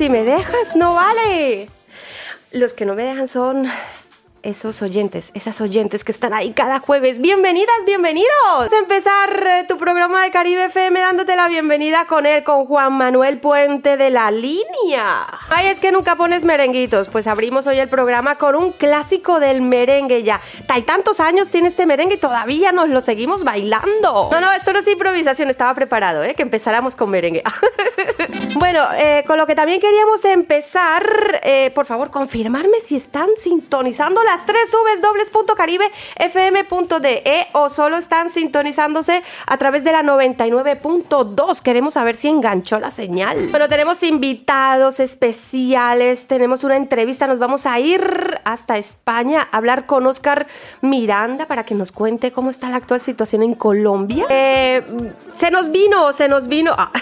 Si me dejas, no vale. Los que no me dejan son esos oyentes, esas oyentes que están ahí cada jueves. Bienvenidas, bienvenidos. Vamos a empezar eh, tu programa de Caribe FM dándote la bienvenida con él, con Juan Manuel Puente de la Línea. Ay, es que nunca pones merenguitos. Pues abrimos hoy el programa con un clásico del merengue ya. Hay tantos años tiene este merengue y todavía nos lo seguimos bailando. No, no, esto no es improvisación, estaba preparado, ¿eh? Que empezáramos con merengue. bueno, eh, con lo que también queríamos empezar, eh, por favor, confirmarme si están sintonizando la las tres fm.de o solo están sintonizándose a través de la 99.2. Queremos saber si enganchó la señal. Pero tenemos invitados especiales, tenemos una entrevista, nos vamos a ir hasta España a hablar con Oscar Miranda para que nos cuente cómo está la actual situación en Colombia. Eh, se nos vino, se nos vino. Ah,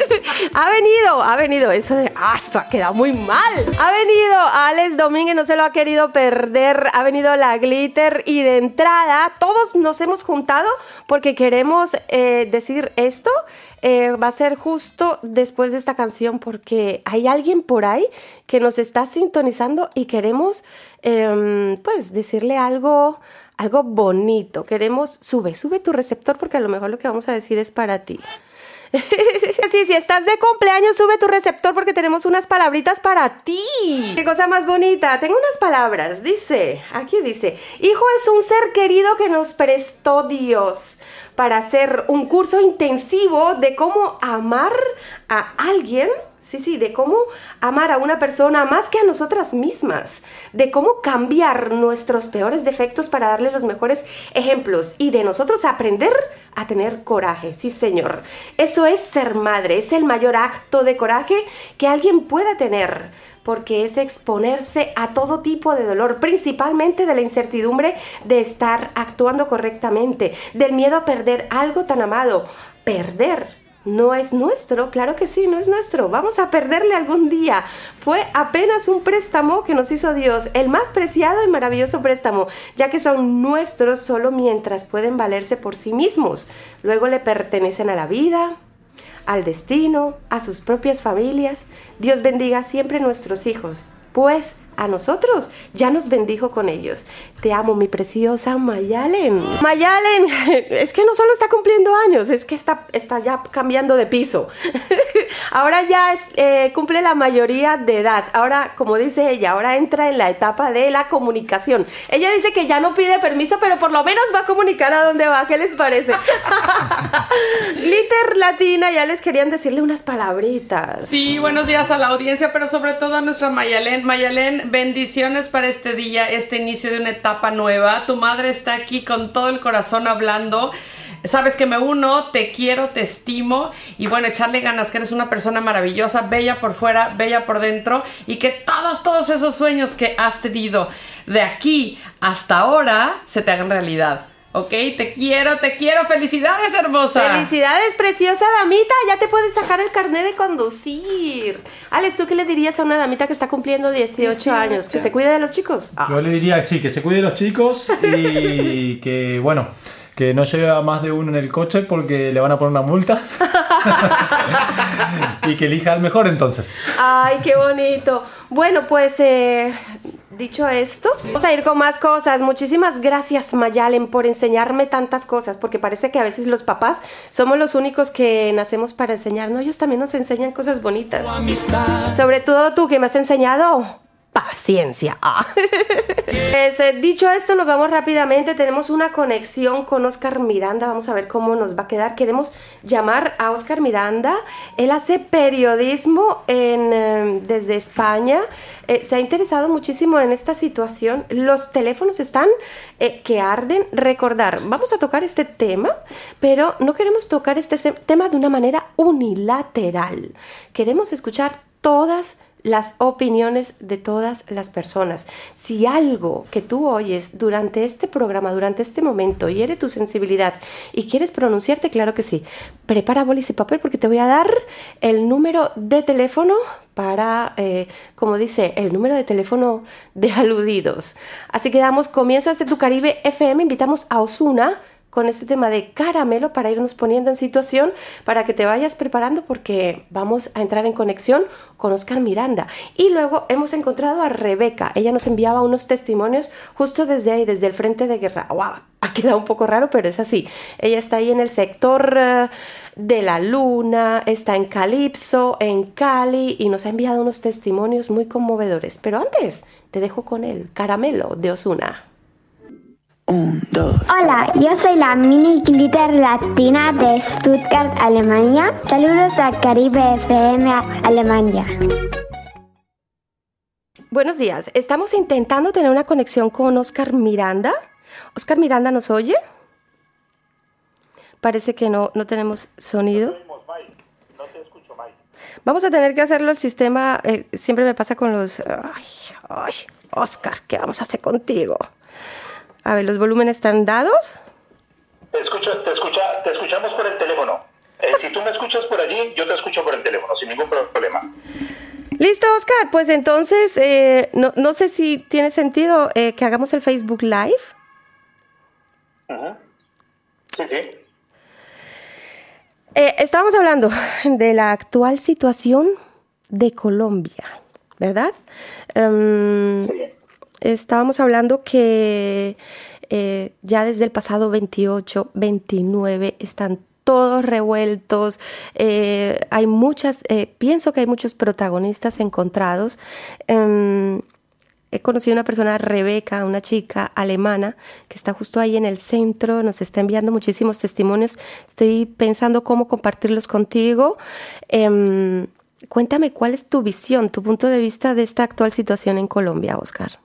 ha venido, ha venido. Eso de, ah, esto ha quedado muy mal. Ha venido Alex Domínguez, no se lo ha querido perder ha venido la Glitter y de entrada todos nos hemos juntado porque queremos eh, decir esto. Eh, va a ser justo después de esta canción porque hay alguien por ahí que nos está sintonizando y queremos em, pues decirle algo algo bonito. Queremos, sube, sube tu receptor porque a lo mejor lo que vamos a decir es para ti. sí, si estás de cumpleaños, sube tu receptor porque tenemos unas palabritas para ti. Qué cosa más bonita. Tengo unas palabras. Dice, aquí dice, hijo es un ser querido que nos prestó Dios para hacer un curso intensivo de cómo amar a alguien Sí, sí, de cómo amar a una persona más que a nosotras mismas, de cómo cambiar nuestros peores defectos para darle los mejores ejemplos y de nosotros aprender a tener coraje. Sí, señor. Eso es ser madre, es el mayor acto de coraje que alguien pueda tener porque es exponerse a todo tipo de dolor, principalmente de la incertidumbre de estar actuando correctamente, del miedo a perder algo tan amado. Perder no es nuestro, claro que sí, no es nuestro, vamos a perderle algún día. Fue apenas un préstamo que nos hizo Dios, el más preciado y maravilloso préstamo, ya que son nuestros solo mientras pueden valerse por sí mismos. Luego le pertenecen a la vida, al destino, a sus propias familias. Dios bendiga siempre nuestros hijos, pues a nosotros, ya nos bendijo con ellos. Te amo, mi preciosa Mayalen. Mayalen, es que no solo está cumpliendo años, es que está, está ya cambiando de piso. ahora ya es, eh, cumple la mayoría de edad. Ahora, como dice ella, ahora entra en la etapa de la comunicación. Ella dice que ya no pide permiso, pero por lo menos va a comunicar a dónde va. ¿Qué les parece? Glitter Latina, ya les querían decirle unas palabritas. Sí, buenos días a la audiencia, pero sobre todo a nuestra Mayalen. Mayalen, bendiciones para este día, este inicio de una etapa nueva. Tu madre está aquí con todo el corazón hablando. Sabes que me uno, te quiero, te estimo y bueno, echarle ganas, que eres una persona maravillosa, bella por fuera, bella por dentro y que todos, todos esos sueños que has tenido de aquí hasta ahora se te hagan realidad. Ok, te quiero, te quiero. Felicidades, hermosa. Felicidades, preciosa damita. Ya te puedes sacar el carnet de conducir. Alex, ¿tú qué le dirías a una damita que está cumpliendo 18, años? Que se cuide de los chicos. Yo le diría, sí, que se cuide de los chicos y que, bueno, que no lleve a más de uno en el coche porque le van a poner una multa. y que elija al mejor entonces. Ay, qué bonito. Bueno, pues eh, dicho esto, vamos a ir con más cosas. Muchísimas gracias Mayalen por enseñarme tantas cosas, porque parece que a veces los papás somos los únicos que nacemos para enseñar. No, ellos también nos enseñan cosas bonitas. Sobre todo tú que me has enseñado paciencia. Ah. Eh, dicho esto, nos vamos rápidamente. Tenemos una conexión con Oscar Miranda. Vamos a ver cómo nos va a quedar. Queremos llamar a Oscar Miranda. Él hace periodismo eh, desde España. Eh, se ha interesado muchísimo en esta situación. Los teléfonos están que arden. Recordar, vamos a tocar este tema, pero no queremos tocar este tema de una manera unilateral. Queremos escuchar todas las opiniones de todas las personas. Si algo que tú oyes durante este programa, durante este momento, hiere tu sensibilidad y quieres pronunciarte, claro que sí. Prepara bolis y papel porque te voy a dar el número de teléfono para, eh, como dice, el número de teléfono de aludidos. Así que damos comienzo a este Tu Caribe FM. Invitamos a Osuna con este tema de caramelo para irnos poniendo en situación, para que te vayas preparando porque vamos a entrar en conexión con Oscar Miranda. Y luego hemos encontrado a Rebeca. Ella nos enviaba unos testimonios justo desde ahí, desde el frente de guerra. ¡Wow! Ha quedado un poco raro, pero es así. Ella está ahí en el sector... Eh, de la luna, está en Calipso, en Cali y nos ha enviado unos testimonios muy conmovedores. Pero antes, te dejo con el caramelo de Osuna. Hola, yo soy la mini glitter latina de Stuttgart, Alemania. Saludos a Caribe FM Alemania. Buenos días, estamos intentando tener una conexión con Oscar Miranda. Oscar Miranda nos oye. Parece que no, no tenemos sonido. Vamos a tener que hacerlo el sistema. Eh, siempre me pasa con los. Ay, ay, Oscar, ¿qué vamos a hacer contigo? A ver, ¿los volúmenes están dados? Te, escucho, te, escucha, te escuchamos por el teléfono. Eh, si tú me escuchas por allí, yo te escucho por el teléfono, sin ningún problema. Listo, Oscar. Pues entonces, eh, no, no, sé si tiene sentido eh, que hagamos el Facebook Live. Sí, sí. estábamos hablando de la actual situación de Colombia, ¿verdad? Um, sí estábamos hablando que eh, ya desde el pasado 28, 29 están todos revueltos, eh, hay muchas, eh, pienso que hay muchos protagonistas encontrados. Em, he conocido una persona, Rebeca, una chica alemana, que está justo ahí en el centro, nos está enviando muchísimos testimonios. Estoy pensando cómo compartirlos contigo. Em, cuéntame cuál es tu visión, tu punto de vista de esta actual situación en Colombia, Oscar.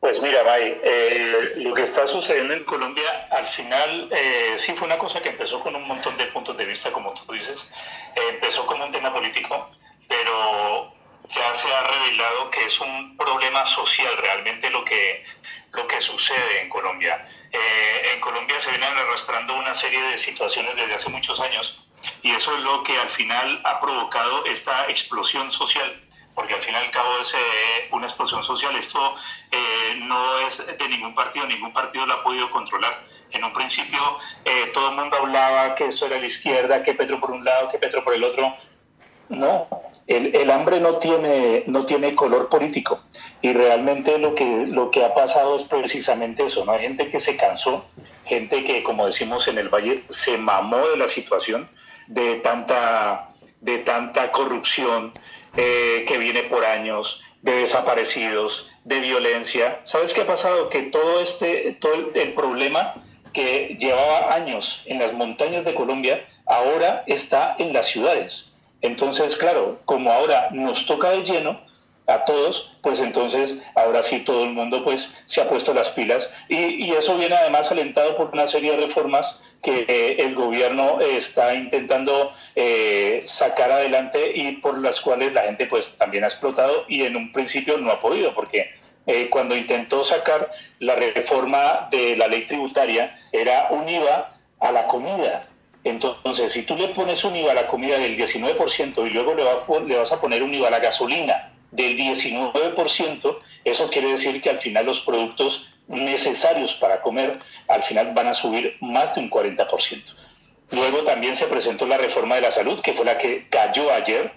Pues mira, May, eh, lo que está sucediendo en Colombia al final eh, sí fue una cosa que empezó con un montón de puntos de vista, como tú dices. Eh, empezó como un tema político, pero ya se ha revelado que es un problema social realmente lo que, lo que sucede en Colombia. en Colombia se vienen arrastrando una serie de situaciones desde hace muchos años y eso es lo que al final ha provocado esta explosión social porque al fin y al cabo es eh, una explosión social. Esto eh, no es de ningún partido, ningún partido lo ha podido controlar. En un principio eh, todo el mundo hablaba que eso era la izquierda, que Petro por un lado, que Petro por el otro. No, el, el, hambre no tiene, no tiene color político y realmente lo que, lo que ha pasado es precisamente eso, ¿no? Hay gente que se cansó, gente que, como decimos en el Valle, se mamó de la situación, de tanta, de tanta corrupción, eh, que viene por años, de desaparecidos, de violencia. ¿Sabes qué ha pasado? Que todo este, todo el, problema que llevaba años en las montañas de Colombia, ahora está en las ciudades. Entonces, claro, como ahora nos toca de lleno, a todos, pues entonces ahora sí todo el mundo pues se ha puesto las pilas y, eso viene además alentado por una serie de reformas que eh, el gobierno está intentando eh, sacar adelante y por las cuales la gente pues también ha explotado y en un principio no ha podido porque eh, cuando intentó sacar la reforma de la ley tributaria era un IVA a la comida. Entonces, si tú le pones un IVA a la comida del 19% y luego le, le vas a poner un IVA a la gasolina del 19%, eso quiere decir que al final los productos necesarios para comer al final van a subir más de un 40%. Luego también se presentó la reforma de la salud, que fue la que cayó ayer.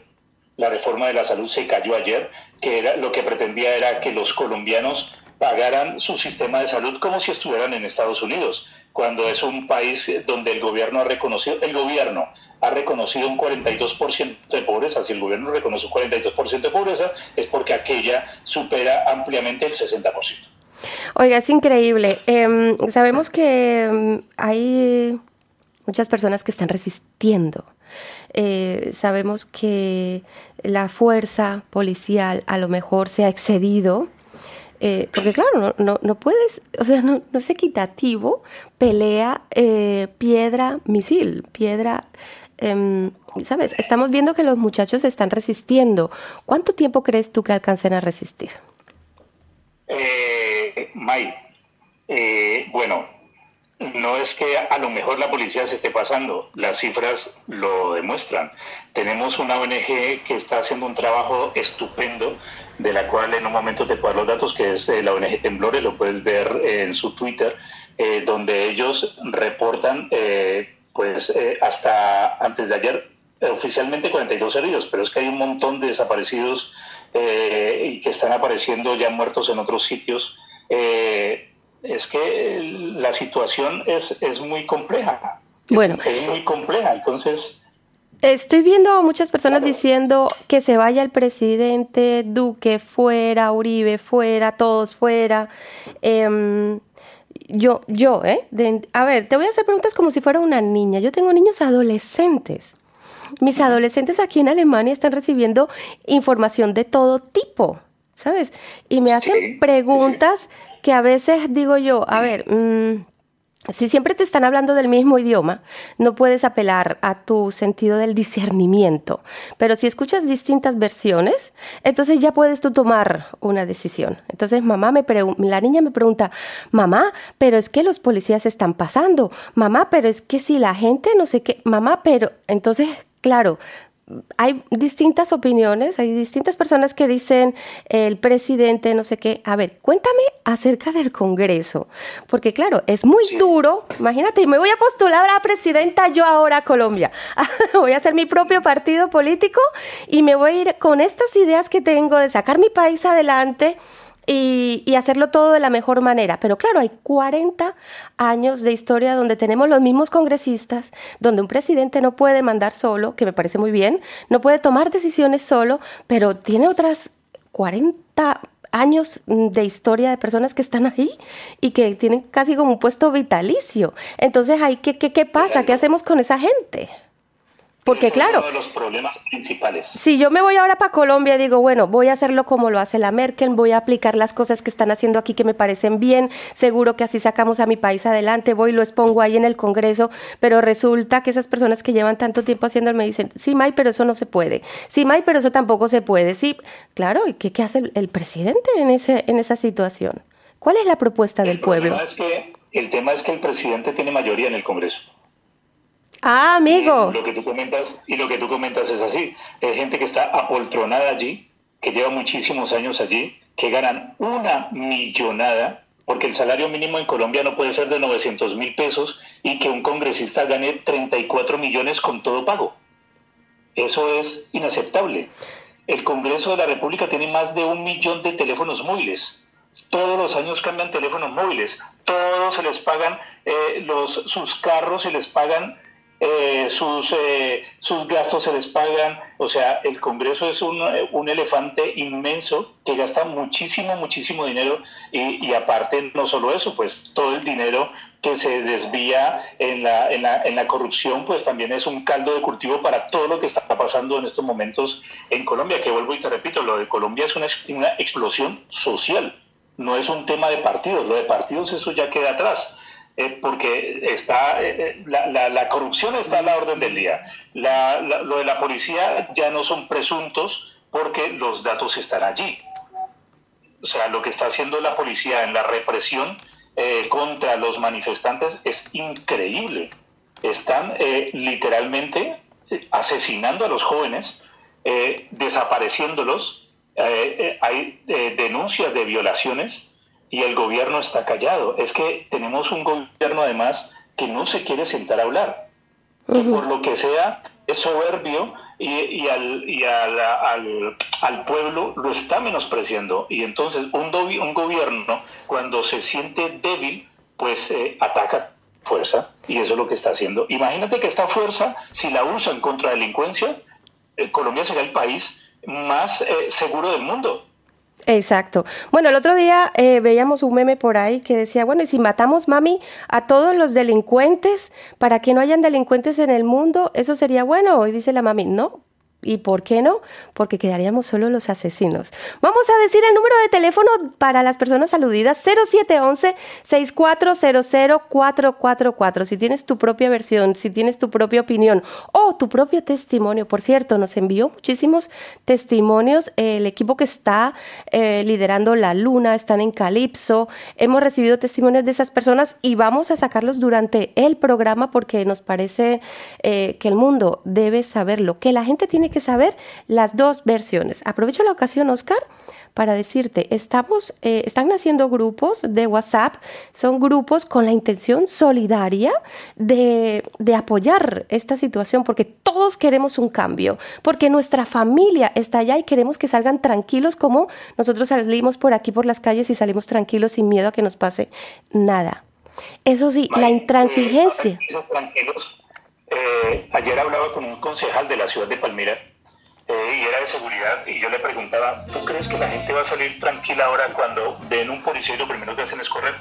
La reforma de la salud se cayó ayer, que era lo que pretendía era que los colombianos pagaran su sistema de salud como si estuvieran en Estados Unidos, cuando es un país donde el gobierno ha reconocido, el gobierno ha reconocido un 42% de pobreza. Si el gobierno reconoce un 42% de pobreza, es porque aquella supera ampliamente el 60%. Oiga, es increíble. Em, sabemos que em, hay muchas personas que están resistiendo. Eh, sabemos que la fuerza policial a lo mejor se ha excedido. Eh, porque claro, no, puedes, o sea, no, no es equitativo, pelea eh, piedra, misil, piedra, Em, ¿sabes? Estamos viendo que los muchachos están resistiendo. ¿Cuánto tiempo crees tú que alcancen a resistir? Eh, May, eh, bueno, no es que a lo mejor la policía se esté pasando, las cifras lo demuestran. Tenemos una ONG que está haciendo un trabajo estupendo, de la cual en un momento te puedo dar los datos, que es eh, la ONG Temblores, lo puedes ver en su Twitter, eh, donde ellos reportan, eh, pues eh, hasta antes de ayer, oficialmente 42 heridos, pero es que hay un montón de desaparecidos y que están apareciendo ya muertos en otros sitios. es que la situación es, es muy compleja. Bueno. Es, muy compleja, entonces... Estoy viendo a muchas personas diciendo que se vaya el presidente, Duque fuera, Uribe fuera, todos fuera. Eh, yo, yo, ¿eh? a ver, te voy a hacer preguntas como si fuera una niña. Yo tengo niños adolescentes. Mis adolescentes aquí en Alemania están recibiendo información de todo tipo, ¿sabes? Y me hacen preguntas que a veces digo yo, a ver, mmm, si siempre te están hablando del mismo idioma, no puedes apelar a tu sentido del discernimiento. Pero si escuchas distintas versiones, entonces ya puedes tú tomar una decisión. Entonces mamá me la niña me pregunta, mamá, pero es que los policías están pasando. Mamá, pero es que si la gente no sé qué, mamá, pero entonces, claro, hay distintas opiniones, hay distintas personas que dicen el presidente, no sé qué. A ver, cuéntame acerca del Congreso, porque claro, es muy duro. Imagínate, me voy a postular a presidenta yo ahora a Colombia. voy a hacer mi propio partido político y me voy a ir con estas ideas que tengo de sacar mi país adelante y, hacerlo todo de la mejor manera. Pero claro, hay 40 años de historia donde tenemos los mismos congresistas, donde un presidente no puede mandar solo, que me parece muy bien, no puede tomar decisiones solo, pero tiene otras 40 años de historia de personas que están ahí y que tienen casi como un puesto vitalicio. Entonces, ¿qué, qué, qué pasa? ¿Qué hacemos con esa gente? Porque claro, uno de los problemas principales. Si yo me voy ahora para Colombia y digo, bueno, voy a hacerlo como lo hace la Merkel, voy a aplicar las cosas que están haciendo aquí que me parecen bien, seguro que así sacamos a mi país adelante, voy y lo expongo ahí en el Congreso, pero resulta que esas personas que llevan tanto tiempo haciéndolo me dicen, sí, May, pero eso no se puede, sí, May, pero eso tampoco se puede, sí, claro, ¿y qué, qué hace el, presidente en, ese, en esa situación? ¿Cuál es la propuesta del pueblo? Es que, el tema es que el presidente tiene mayoría en el Congreso. Ah, amigo. Y lo que tú comentas, y lo que tú comentas es así. Hay gente que está apoltronada allí, que lleva muchísimos años allí, que ganan una millonada, porque el salario mínimo en Colombia no puede ser de 900 mil pesos y que un congresista gane 34 millones con todo pago. Eso es inaceptable. El Congreso de la República tiene más de un millón de teléfonos móviles. Todos los años cambian teléfonos móviles. Todos se les pagan eh, los, sus carros, se les pagan eh, sus, eh, sus gastos se les pagan, o sea, el Congreso es un, un elefante inmenso que gasta muchísimo, muchísimo dinero. Y, y, aparte no solo eso, pues todo el dinero que se desvía en la, en, la, en la corrupción, pues también es un caldo de cultivo para todo lo que está pasando en estos momentos en Colombia, que vuelvo y te repito, lo de Colombia es una, una explosión social, no es un tema de partidos, lo de partidos eso ya queda atrás. Eh, porque está eh, la, la, corrupción está a la orden del día. lo de la policía ya no son presuntos porque los datos están allí. O sea, lo que está haciendo la policía en la represión eh, contra los manifestantes es increíble. Están literalmente asesinando a los jóvenes, desapareciéndolos. hay denuncias de violaciones y el gobierno está callado. Es que tenemos un gobierno además que no se quiere sentar a hablar, por lo que sea es soberbio y, al, y al, al, pueblo lo está menospreciando. Y entonces un, un gobierno cuando se siente débil, pues eh, ataca fuerza y eso es lo que está haciendo. Imagínate que esta fuerza, si la usan contra delincuencia, eh, Colombia será el país más eh, seguro del mundo. Exacto. Bueno, el otro día eh, veíamos un meme por ahí que decía, bueno, y si matamos, mami, a todos los delincuentes para que no hayan delincuentes en el mundo, eso sería bueno. Y dice la mami, no, ¿Y por qué no? Porque quedaríamos solo los asesinos. Vamos a decir el número de teléfono para las personas aludidas, 0711-6400-444. Si tienes tu propia versión, si tienes tu propia opinión o tu propio testimonio, por cierto, nos envió muchísimos testimonios. El equipo que está eh, liderando la luna, están en Calipso. Hemos recibido testimonios de esas personas y vamos a sacarlos durante el programa porque nos parece eh, que el mundo debe saberlo, que la gente tiene que saber las dos versiones. Aprovecho la ocasión, Oscar, para decirte, estamos, eh, están naciendo grupos de WhatsApp, son grupos con la intención solidaria de, de apoyar esta situación, porque todos queremos un cambio, porque nuestra familia está allá y queremos que salgan tranquilos como nosotros salimos por aquí por las calles y salimos tranquilos sin miedo a que nos pase nada. Eso sí, la intransigencia. Eh, ayer hablaba con un concejal de la ciudad de Palmira eh, y era de seguridad y yo le preguntaba, ¿tú crees que la gente va a salir tranquila ahora cuando ven un policía y lo primero que hacen es correr?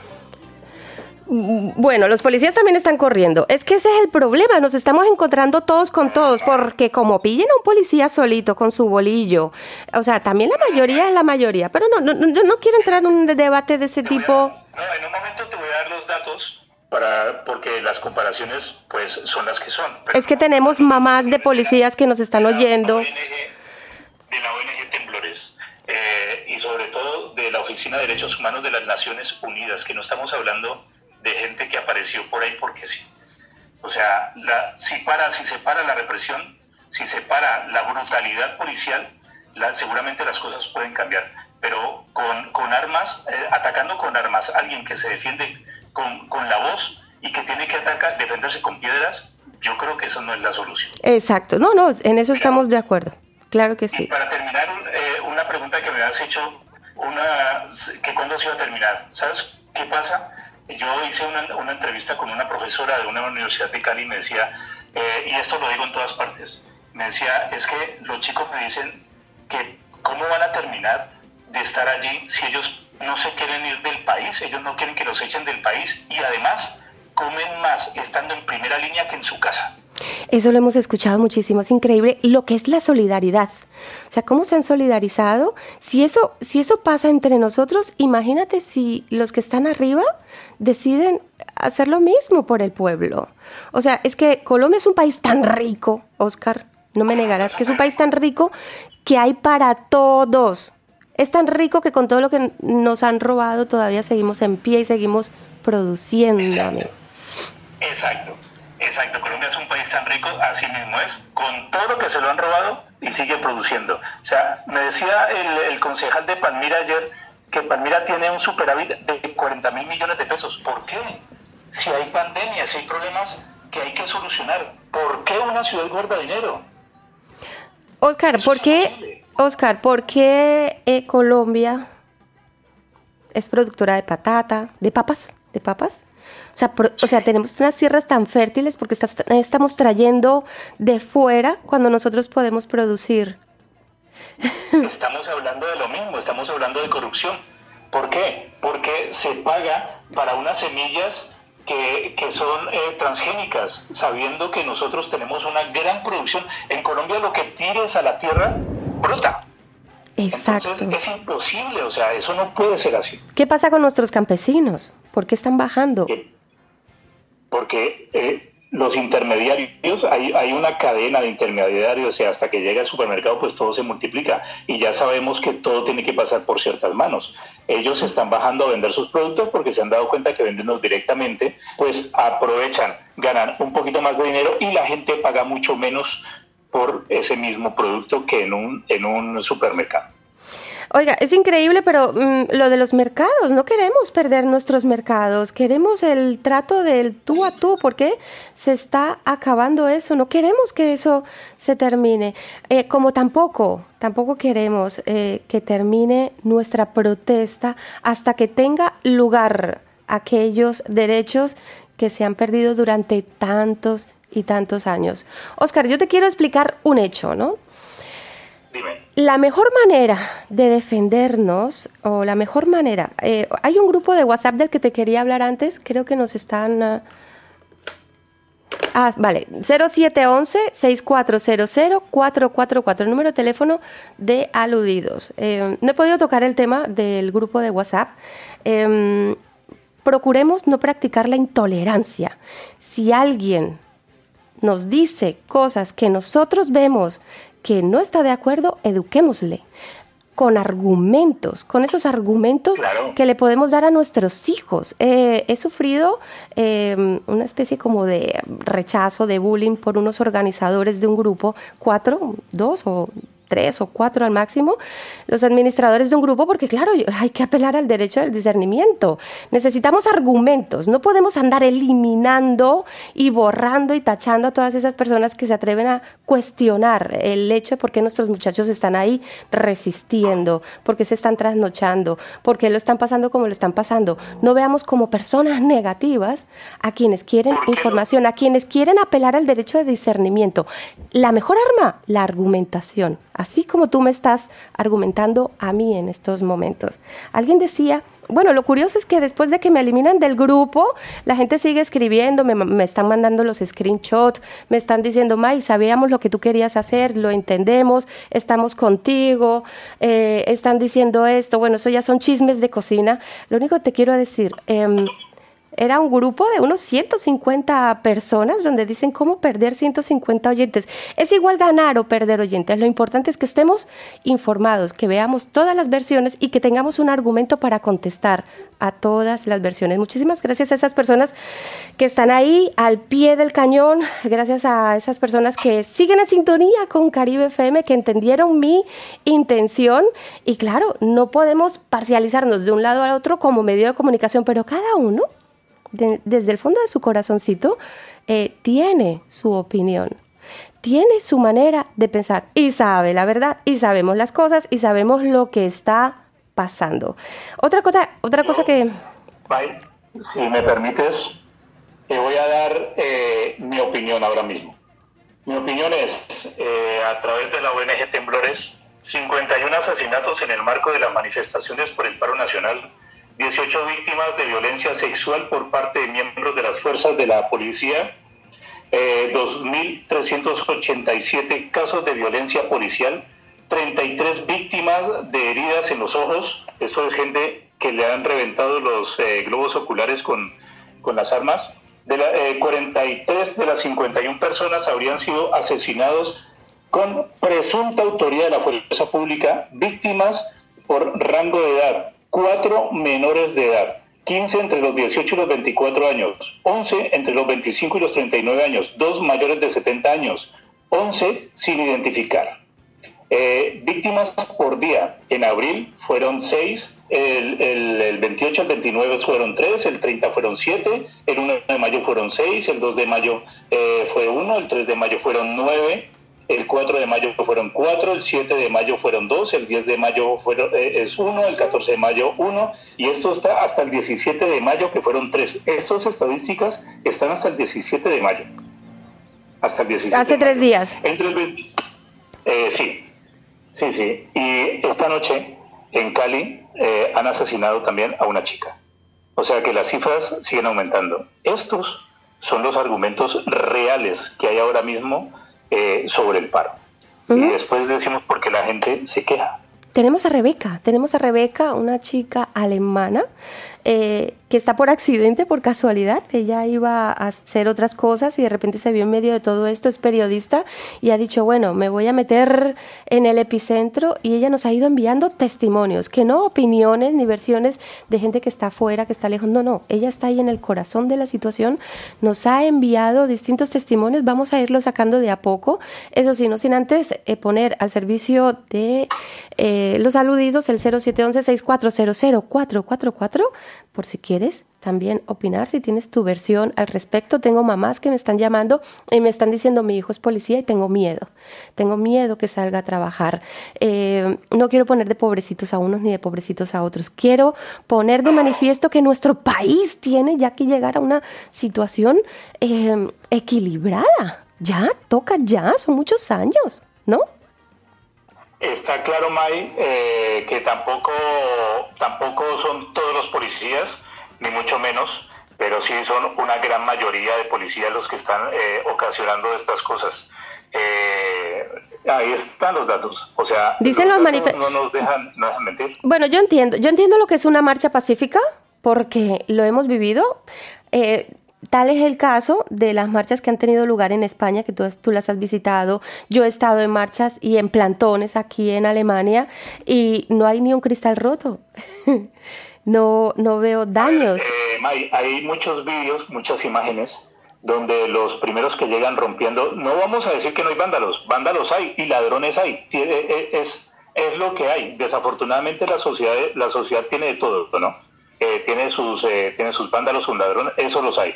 Bueno, los policías también están corriendo. Es que ese es el problema, nos estamos encontrando todos con todos, porque como pillen a un policía solito con su bolillo, o sea, también la mayoría es la mayoría, pero no, no, no, no quiero entrar en un debate de ese tipo. No, en un momento te voy a dar los datos para, porque las comparaciones pues son las que son. es que tenemos mamás de policías que nos están oyendo. de la ONG Temblores eh, y sobre todo de la Oficina de Derechos Humanos de las Naciones Unidas, que no estamos hablando de gente que apareció por ahí porque sí. O sea, la, si, para, si se para la represión, si se para la brutalidad policial, la, seguramente las cosas pueden cambiar. Pero con, con armas, eh, atacando con armas, alguien que se defiende con, con la voz y que tiene que atacar, defenderse con piedras, yo creo que eso no es la solución. Exacto, no, no, en eso estamos de acuerdo, claro que sí. para terminar, eh, una pregunta que me has hecho, una, que cuándo se iba a terminar, ¿sabes qué pasa? Yo hice una, una entrevista con una profesora de una universidad de Cali y me decía, eh, y esto lo digo en todas partes, me decía, es que los chicos me dicen que cómo van a terminar de estar allí si ellos no se quieren ir del país, ellos no quieren que los echen del país y además comen más estando en primera línea que en su casa. Eso lo hemos escuchado muchísimo, es increíble lo que es la solidaridad. O sea, cómo se han solidarizado. Si eso, si eso pasa entre nosotros, imagínate si los que están arriba deciden hacer lo mismo por el pueblo. O sea, es que Colombia es un país tan rico, Oscar, no me negarás que es un país tan rico que hay para todos. Es tan rico que con todo lo que nos han robado todavía seguimos en pie y seguimos produciendo. Exacto. Exacto. Colombia es un país tan rico, así mismo es, con todo lo que se lo han robado y sigue produciendo. O sea, me decía el, el concejal de Palmira ayer que Palmira tiene un superávit de 40 mil millones de pesos. ¿Por qué? Si hay pandemia, si hay problemas que hay que solucionar, ¿por qué una ciudad guarda dinero? Oscar, ¿por qué Oscar, ¿por qué eh, Colombia es productora de patata, de papas, de papas? O sea, o sea, tenemos unas tierras tan fértiles porque estamos trayendo de fuera cuando nosotros podemos producir. Estamos hablando de lo mismo, estamos hablando de corrupción. ¿Por qué? Porque se paga para unas semillas que, que son eh, transgénicas, sabiendo que nosotros tenemos una gran producción. En Colombia lo que tires a la tierra brota. Exacto. es imposible, o sea, eso no puede ser así. ¿Qué pasa con nuestros campesinos? ¿Por qué están bajando? Porque eh, los intermediarios, hay, una cadena de intermediarios, o sea, hasta que llega al supermercado, pues todo se multiplica. Y ya sabemos que todo tiene que pasar por ciertas manos. Ellos están bajando a vender sus productos porque se han dado cuenta que vendernos directamente, pues aprovechan, ganan un poquito más de dinero y la gente paga mucho menos por ese mismo producto que en un, en un supermercado. Oiga, es increíble, pero mm, lo de los mercados, no queremos perder nuestros mercados, queremos el trato del tú a tú, porque se está acabando eso, no queremos que eso se termine, eh, como tampoco, tampoco queremos eh, que termine nuestra protesta hasta que tenga lugar aquellos derechos que se han perdido durante tantos y tantos años. Oscar, yo te quiero explicar un hecho, ¿no? La mejor manera de defendernos, o la mejor manera, eh, hay un grupo de WhatsApp del que te quería hablar antes, creo que nos están... Uh, ah, vale, 0711-6400-444, el número de teléfono de aludidos. Eh, no he podido tocar el tema del grupo de WhatsApp. Eh, procuremos no practicar la intolerancia. Si alguien nos dice cosas que nosotros vemos que no está de acuerdo, eduquémosle. con argumentos, con esos argumentos Claro. que le podemos dar a nuestros hijos. Eh, he sufrido eh, una especie como de rechazo, de bullying por unos organizadores de un grupo, cuatro, dos o tres o cuatro al máximo, los administradores de un grupo, porque claro, hay que apelar al derecho del discernimiento. Necesitamos argumentos, no podemos andar eliminando y borrando y tachando a todas esas personas que se atreven a cuestionar el hecho de por qué nuestros muchachos están ahí resistiendo, por qué se están trasnochando, por qué lo están pasando como lo están pasando. No veamos como personas negativas a quienes quieren información, a quienes quieren apelar al derecho de discernimiento. La mejor arma, la argumentación, así como tú me estás argumentando a mí en estos momentos. Alguien decía, bueno, lo curioso es que después de que me eliminan del grupo, la gente sigue escribiendo, me, están mandando los screenshots, me están diciendo, May, sabíamos lo que tú querías hacer, lo entendemos, estamos contigo, eh, están diciendo esto, bueno, eso ya son chismes de cocina. Lo único que te quiero decir, em, era un grupo de unos 150 personas donde dicen cómo perder 150 oyentes. Es igual ganar o perder oyentes. Lo importante es que estemos informados, que veamos todas las versiones y que tengamos un argumento para contestar a todas las versiones. Muchísimas gracias a esas personas que están ahí al pie del cañón, gracias a esas personas que siguen en sintonía con Caribe FM, que entendieron mi intención y claro, no podemos parcializarnos de un lado al otro como medio de comunicación, pero cada uno de- desde el fondo de su corazoncito, eh, tiene su opinión, tiene su manera de pensar y sabe la verdad y sabemos las cosas y sabemos lo que está pasando. Otra cosa, otra cosa que... Si me permites, te voy a dar eh, mi opinión ahora mismo. Mi opinión es, eh, a través de la ONG Temblores, 51 asesinatos en el marco de las manifestaciones por el paro nacional, 18 víctimas de violencia sexual por parte de miembros de las fuerzas de la policía, eh, 2.387 casos de violencia policial, 33 víctimas de heridas en los ojos. Esto es gente que le han reventado los eh, globos oculares con, con las armas. De la, eh, 43 de las 51 personas habrían sido asesinados con presunta autoría de la fuerza pública, víctimas por rango de edad, cuatro menores de edad, 15 entre los 18 y los 24 años, 11 entre los 25 y los 39 años, dos mayores de 70 años, 11 sin identificar. Eh, víctimas por día. En abril fueron 6, el, el, el, 28 al 29 fueron 3, el 30 fueron 7, el 1 de mayo fueron 6, el 2 de mayo eh, fue 1, el 3 de mayo fueron 9, el 4 de mayo fueron 4, el 7 de mayo fueron 2, el 10 de mayo fueron, eh, es 1, el 14 de mayo 1, y esto está hasta el 17 de mayo que fueron 3. Estas estadísticas están hasta el 17 de mayo. Hasta el 17 Hace tres días. Entre el 20, eh, sí, sí, sí. Y esta noche en Cali eh, han asesinado también a una chica. O sea que las cifras siguen aumentando. Estos son los argumentos reales que hay ahora mismo eh, sobre el paro. Uh -huh. Y después decimos por qué la gente se queja. Tenemos a Rebeca, tenemos a Rebeca, una chica alemana eh, que está por accidente, por casualidad. Ella iba a hacer otras cosas y de repente se vio en medio de todo esto, es periodista y ha dicho, bueno, me voy a meter en el epicentro y ella nos ha ido enviando testimonios, que no opiniones ni versiones de gente que está afuera, que está lejos, no, no, ella está ahí en el corazón de la situación, nos ha enviado distintos testimonios, vamos a irlo sacando de a poco, eso sí, no sin antes eh, poner al servicio de eh, los aludidos el 0711-6400-444 por si quieres también opinar, si tienes tu versión al respecto. Tengo mamás que me están llamando y me están diciendo mi hijo es policía y tengo miedo. Tengo miedo que salga a trabajar. Eh, no quiero poner de pobrecitos a unos ni de pobrecitos a otros. Quiero poner de manifiesto que nuestro país tiene ya que llegar a una situación eh, equilibrada. Ya, toca ya, son muchos años, ¿no? Está claro, May, eh, que tampoco, tampoco son todos los policías, ni mucho menos, pero sí son una gran mayoría de policías los que están eh, ocasionando estas cosas. Eh, ahí están los datos. O sea, Dicen los, los no nos dejan, no dejan mentir. Bueno, yo entiendo, yo entiendo lo que es una marcha pacífica, porque lo hemos vivido. Eh, Tal es el caso de las marchas que han tenido lugar en España, que tú, las has visitado. Yo he estado en marchas y en plantones aquí en Alemania y no hay ni un cristal roto. no, no veo daños. Eh, hay muchos vídeos, muchas imágenes donde los primeros que llegan rompiendo, no vamos a decir que no hay vándalos, vándalos hay y ladrones hay. Eh, eh, es, es lo que hay. Desafortunadamente la sociedad, la sociedad tiene de todo, ¿no? tiene, sus, tiene sus vándalos, sus ladrones, eso los hay.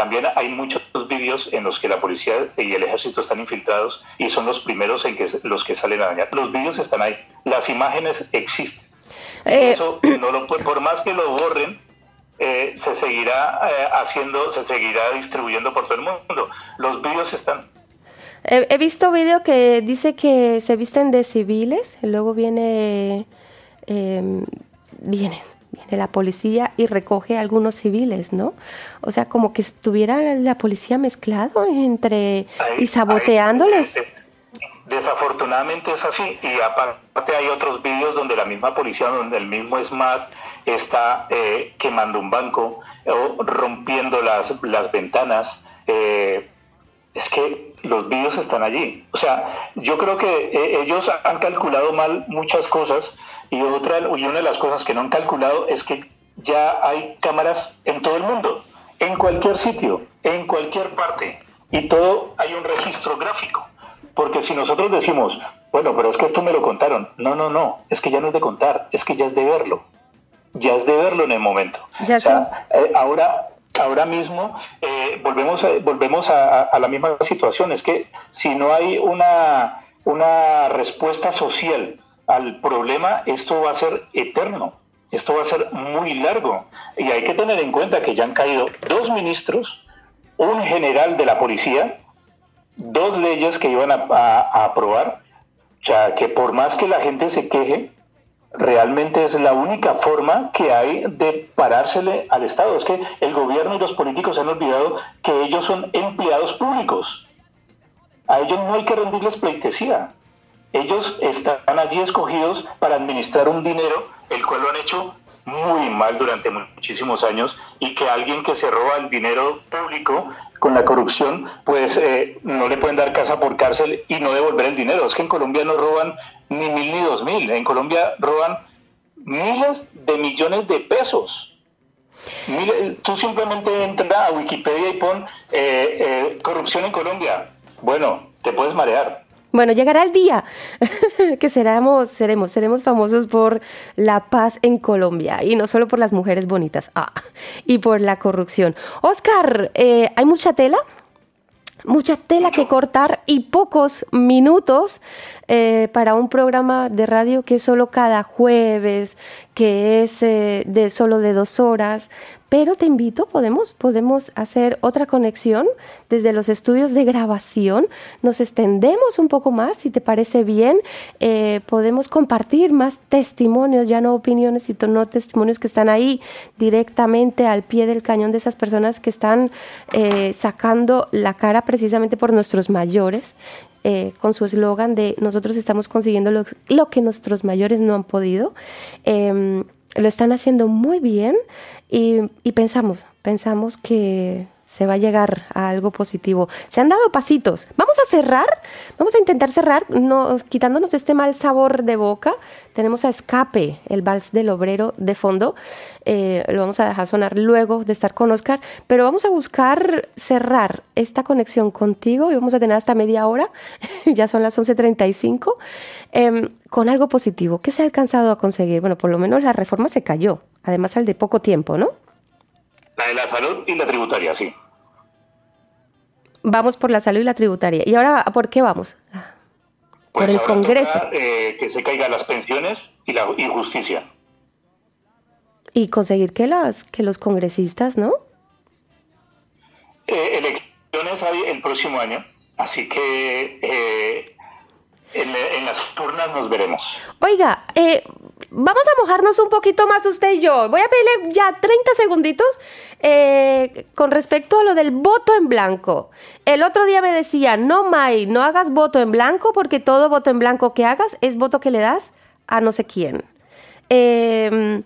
También hay muchos vídeos en los que la policía y el ejército están infiltrados y son los primeros en que los que salen a dañar. Los vídeos están ahí, las imágenes existen. Eh, Eso no lo por más que lo borren, eh, se seguirá eh, haciendo, se seguirá distribuyendo por todo el mundo. Los vídeos están. He, visto vídeo que dice que se visten de civiles, luego viene, eh, viene viene la policía y recoge a algunos civiles, ¿no? O sea, como que estuviera la policía mezclado entre y saboteándoles. desafortunadamente es así y aparte hay otros vídeos donde la misma policía, donde el mismo SMAT está eh, quemando un banco o rompiendo las, las ventanas. Eh, es que los vídeos están allí. O sea, yo creo que eh, ellos han calculado mal muchas cosas y otra y una de las cosas que no han calculado es que ya hay cámaras en todo el mundo, en cualquier sitio, en cualquier parte y todo hay un registro gráfico. Porque si nosotros decimos, bueno, pero es que esto me lo contaron, no, no, no, es que ya no es de contar, es que ya es de verlo, ya es de verlo en el momento. Ya o sea, eh, ahora ahora mismo eh, volvemos, a, volvemos a, la misma situación. Es que si no hay una, una respuesta social al problema, esto va a ser eterno. Esto va a ser muy largo. Y hay que tener en cuenta que ya han caído dos ministros, un general de la policía, dos leyes que iban a, aprobar. O sea, que por más que la gente se queje, realmente es la única forma que hay de parársele al Estado. Es que el gobierno y los políticos han olvidado que ellos son empleados públicos. A ellos no hay que rendirles pleitesía. Ellos están allí escogidos para administrar un dinero, el cual lo han hecho muy mal durante muchísimos años y que alguien que se roba el dinero público con la corrupción, pues eh, no le pueden dar casa por cárcel y no devolver el dinero. Es que en Colombia no roban ni mil ni dos mil. En Colombia roban miles de millones de pesos. tú simplemente entra a Wikipedia y pon eh, eh, corrupción en Colombia. Bueno, te puedes marear. Bueno, llegará el día que seremos, seremos, seremos famosos por la paz en Colombia y no solo por las mujeres bonitas, ah, y por la corrupción. Oscar, eh, ¿hay mucha tela? Mucha tela que cortar y pocos minutos eh, para un programa de radio que es solo cada jueves, que es eh, de solo de dos horas, pero te invito, podemos, podemos hacer otra conexión desde los estudios de grabación. Nos extendemos un poco más, si te parece bien. Eh, podemos compartir más testimonios, ya no opiniones, sino testimonios que están ahí directamente al pie del cañón de esas personas que están eh, sacando la cara precisamente por nuestros mayores. Eh, con su eslogan de nosotros estamos consiguiendo lo, que nuestros mayores no han podido. Em, lo están haciendo muy bien y, pensamos, pensamos que se va a llegar a algo positivo. Se han dado pasitos. Vamos a cerrar, vamos a intentar cerrar, no, quitándonos este mal sabor de boca. Tenemos a Escape, el vals del obrero de fondo. Eh, lo vamos a dejar sonar luego de estar con Oscar, pero vamos a buscar cerrar esta conexión contigo y vamos a tener hasta media hora, ya son las 11.35, em, con algo positivo. ¿Qué se ha alcanzado a conseguir? Bueno, por lo menos la reforma se cayó, además al de poco tiempo, ¿no? La de la salud y la tributaria, sí. Vamos por la salud y la tributaria. ¿Y ahora por qué vamos? por pues el Congreso. Eh, que se caigan las pensiones y la injusticia. Y conseguir que, las, que los congresistas, ¿no? Eh, elecciones hay el próximo año, así que eh, en, las turnas nos veremos. Oiga, eh, vamos a mojarnos un poquito más usted y yo. Voy a pedirle ya 30 segunditos eh, con respecto a lo del voto en blanco. El otro día me decía, no, May, no hagas voto en blanco porque todo voto en blanco que hagas es voto que le das a no sé quién. Em,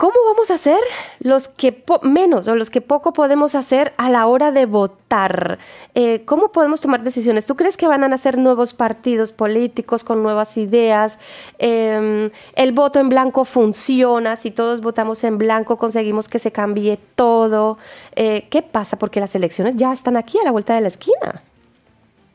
¿Cómo vamos a hacer los que menos o los que poco podemos hacer a la hora de votar? Eh, ¿Cómo podemos tomar decisiones? ¿Tú crees que van a nacer nuevos partidos políticos con nuevas ideas? Em, ¿El voto en blanco funciona? Si todos votamos en blanco, conseguimos que se cambie todo. Eh, ¿Qué pasa? Porque las elecciones ya están aquí a la vuelta de la esquina.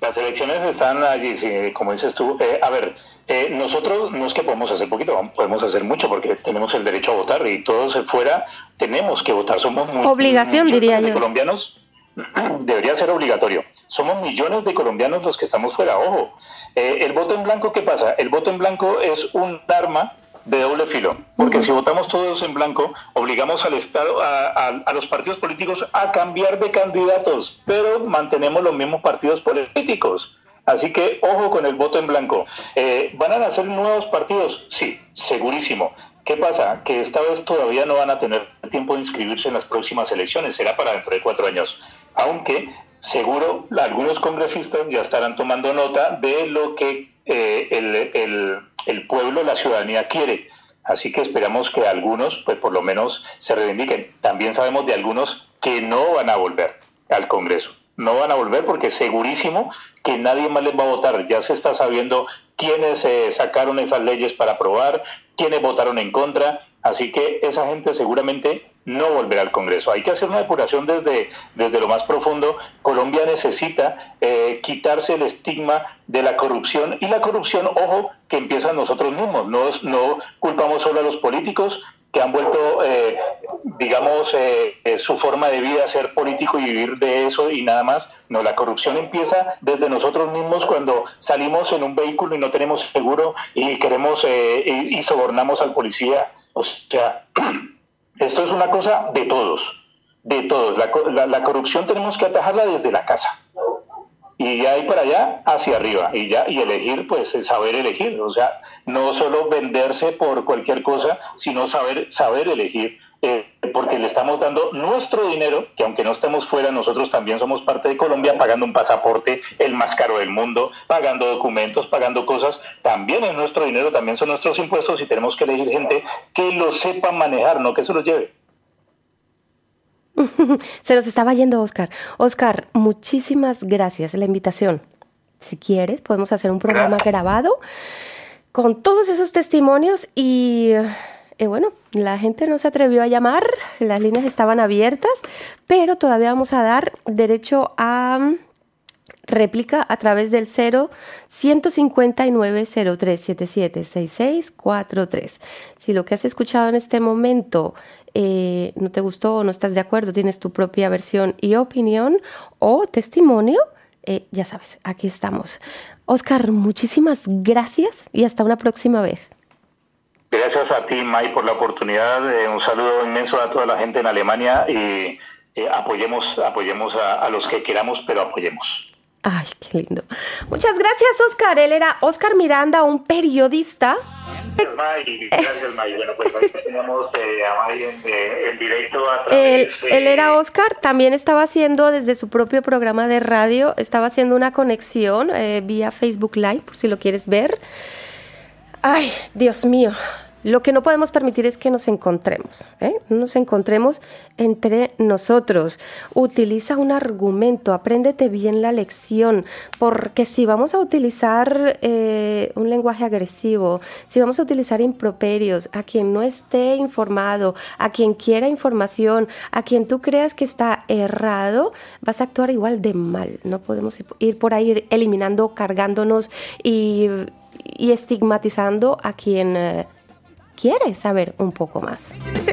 Las elecciones están allí, como dices tú. Eh, a ver, eh, nosotros no es que podemos hacer poquito, podemos hacer mucho porque tenemos el derecho a votar y todos fuera tenemos que votar. Somos muy, obligación, diría yo. colombianos debería ser obligatorio. Somos millones de colombianos los que estamos fuera. Ojo, eh, el voto en blanco, ¿qué pasa? El voto en blanco es un arma de doble filo, porque si votamos todos en blanco, obligamos al Estado, a, los partidos políticos a cambiar de candidatos, pero mantenemos los mismos partidos políticos. Así que ojo con el voto en blanco. Eh, ¿Van a nacer nuevos partidos? Sí, segurísimo. ¿Qué pasa? Que esta vez todavía no van a tener tiempo de inscribirse en las próximas elecciones, será para dentro de cuatro años. Aunque seguro algunos congresistas ya estarán tomando nota de lo que eh, el, el, pueblo, la ciudadanía quiere. Así que esperamos que algunos, pues por lo menos, se reivindiquen. También sabemos de algunos que no van a volver al Congreso no van a volver porque segurísimo que nadie más les va a votar. Ya se está sabiendo quiénes eh, sacaron esas leyes para aprobar, quiénes votaron en contra, así que esa gente seguramente no volverá al Congreso. Hay que hacer una depuración desde, desde lo más profundo. Colombia necesita eh, quitarse el estigma de la corrupción y la corrupción, ojo, que empieza nosotros mismos. No, no culpamos solo a los políticos, que han vuelto, eh, digamos, eh, eh, su forma de vida ser político y vivir de eso y nada más. No, la corrupción empieza desde nosotros mismos cuando salimos en un vehículo y no tenemos seguro y queremos y, sobornamos al policía. O sea, esto es una cosa de todos, de todos. la corrupción tenemos que atajarla desde la casa y ya ahí para allá hacia arriba. Y ya y elegir pues saber elegir. O sea no solo venderse por cualquier cosa sino saber saber elegir eh, porque le estamos dando nuestro dinero que aunque no estemos fuera nosotros también somos parte de Colombia pagando un pasaporte el más caro del mundo pagando documentos pagando cosas también es nuestro dinero también son nuestros impuestos y tenemos que elegir gente que lo sepa manejar no que se los lleve Se nos estaba yendo Oscar. Oscar, muchísimas gracias la invitación. Si quieres, podemos hacer un programa grabado con todos esos testimonios y, bueno, la gente no se atrevió a llamar, las líneas estaban abiertas, pero todavía vamos a dar derecho a réplica a través del 0 159 0377 6643. Si lo que has escuchado en este momento eh, no te gustó o no estás de acuerdo, tienes tu propia versión y opinión o testimonio, eh, ya sabes, aquí estamos. Oscar, muchísimas gracias y hasta una próxima vez. Gracias a ti, May, por la oportunidad. un saludo inmenso a toda la gente en Alemania y eh, apoyemos, apoyemos a los que queramos, pero apoyemos. Ay, qué lindo. Muchas gracias, Oscar. Él era Oscar Miranda, un periodista. Gracias, May. Gracias, May. Bueno, pues aquí tenemos eh, a May en, eh, en, directo a través, él, él, era Oscar, también estaba haciendo desde su propio programa de radio, estaba haciendo una conexión eh, vía Facebook Live, por si lo quieres ver. Ay, Dios mío, lo que no podemos permitir es que nos encontremos, ¿eh? nos encontremos entre nosotros. Utiliza un argumento, apréndete bien la lección, porque si vamos a utilizar eh, un lenguaje agresivo, si vamos a utilizar improperios, a quien no esté informado, a quien quiera información, a quien tú creas que está errado, vas a actuar igual de mal. No podemos ir por ahí eliminando, cargándonos y, estigmatizando a quien... Eh, quiere saber un poco más.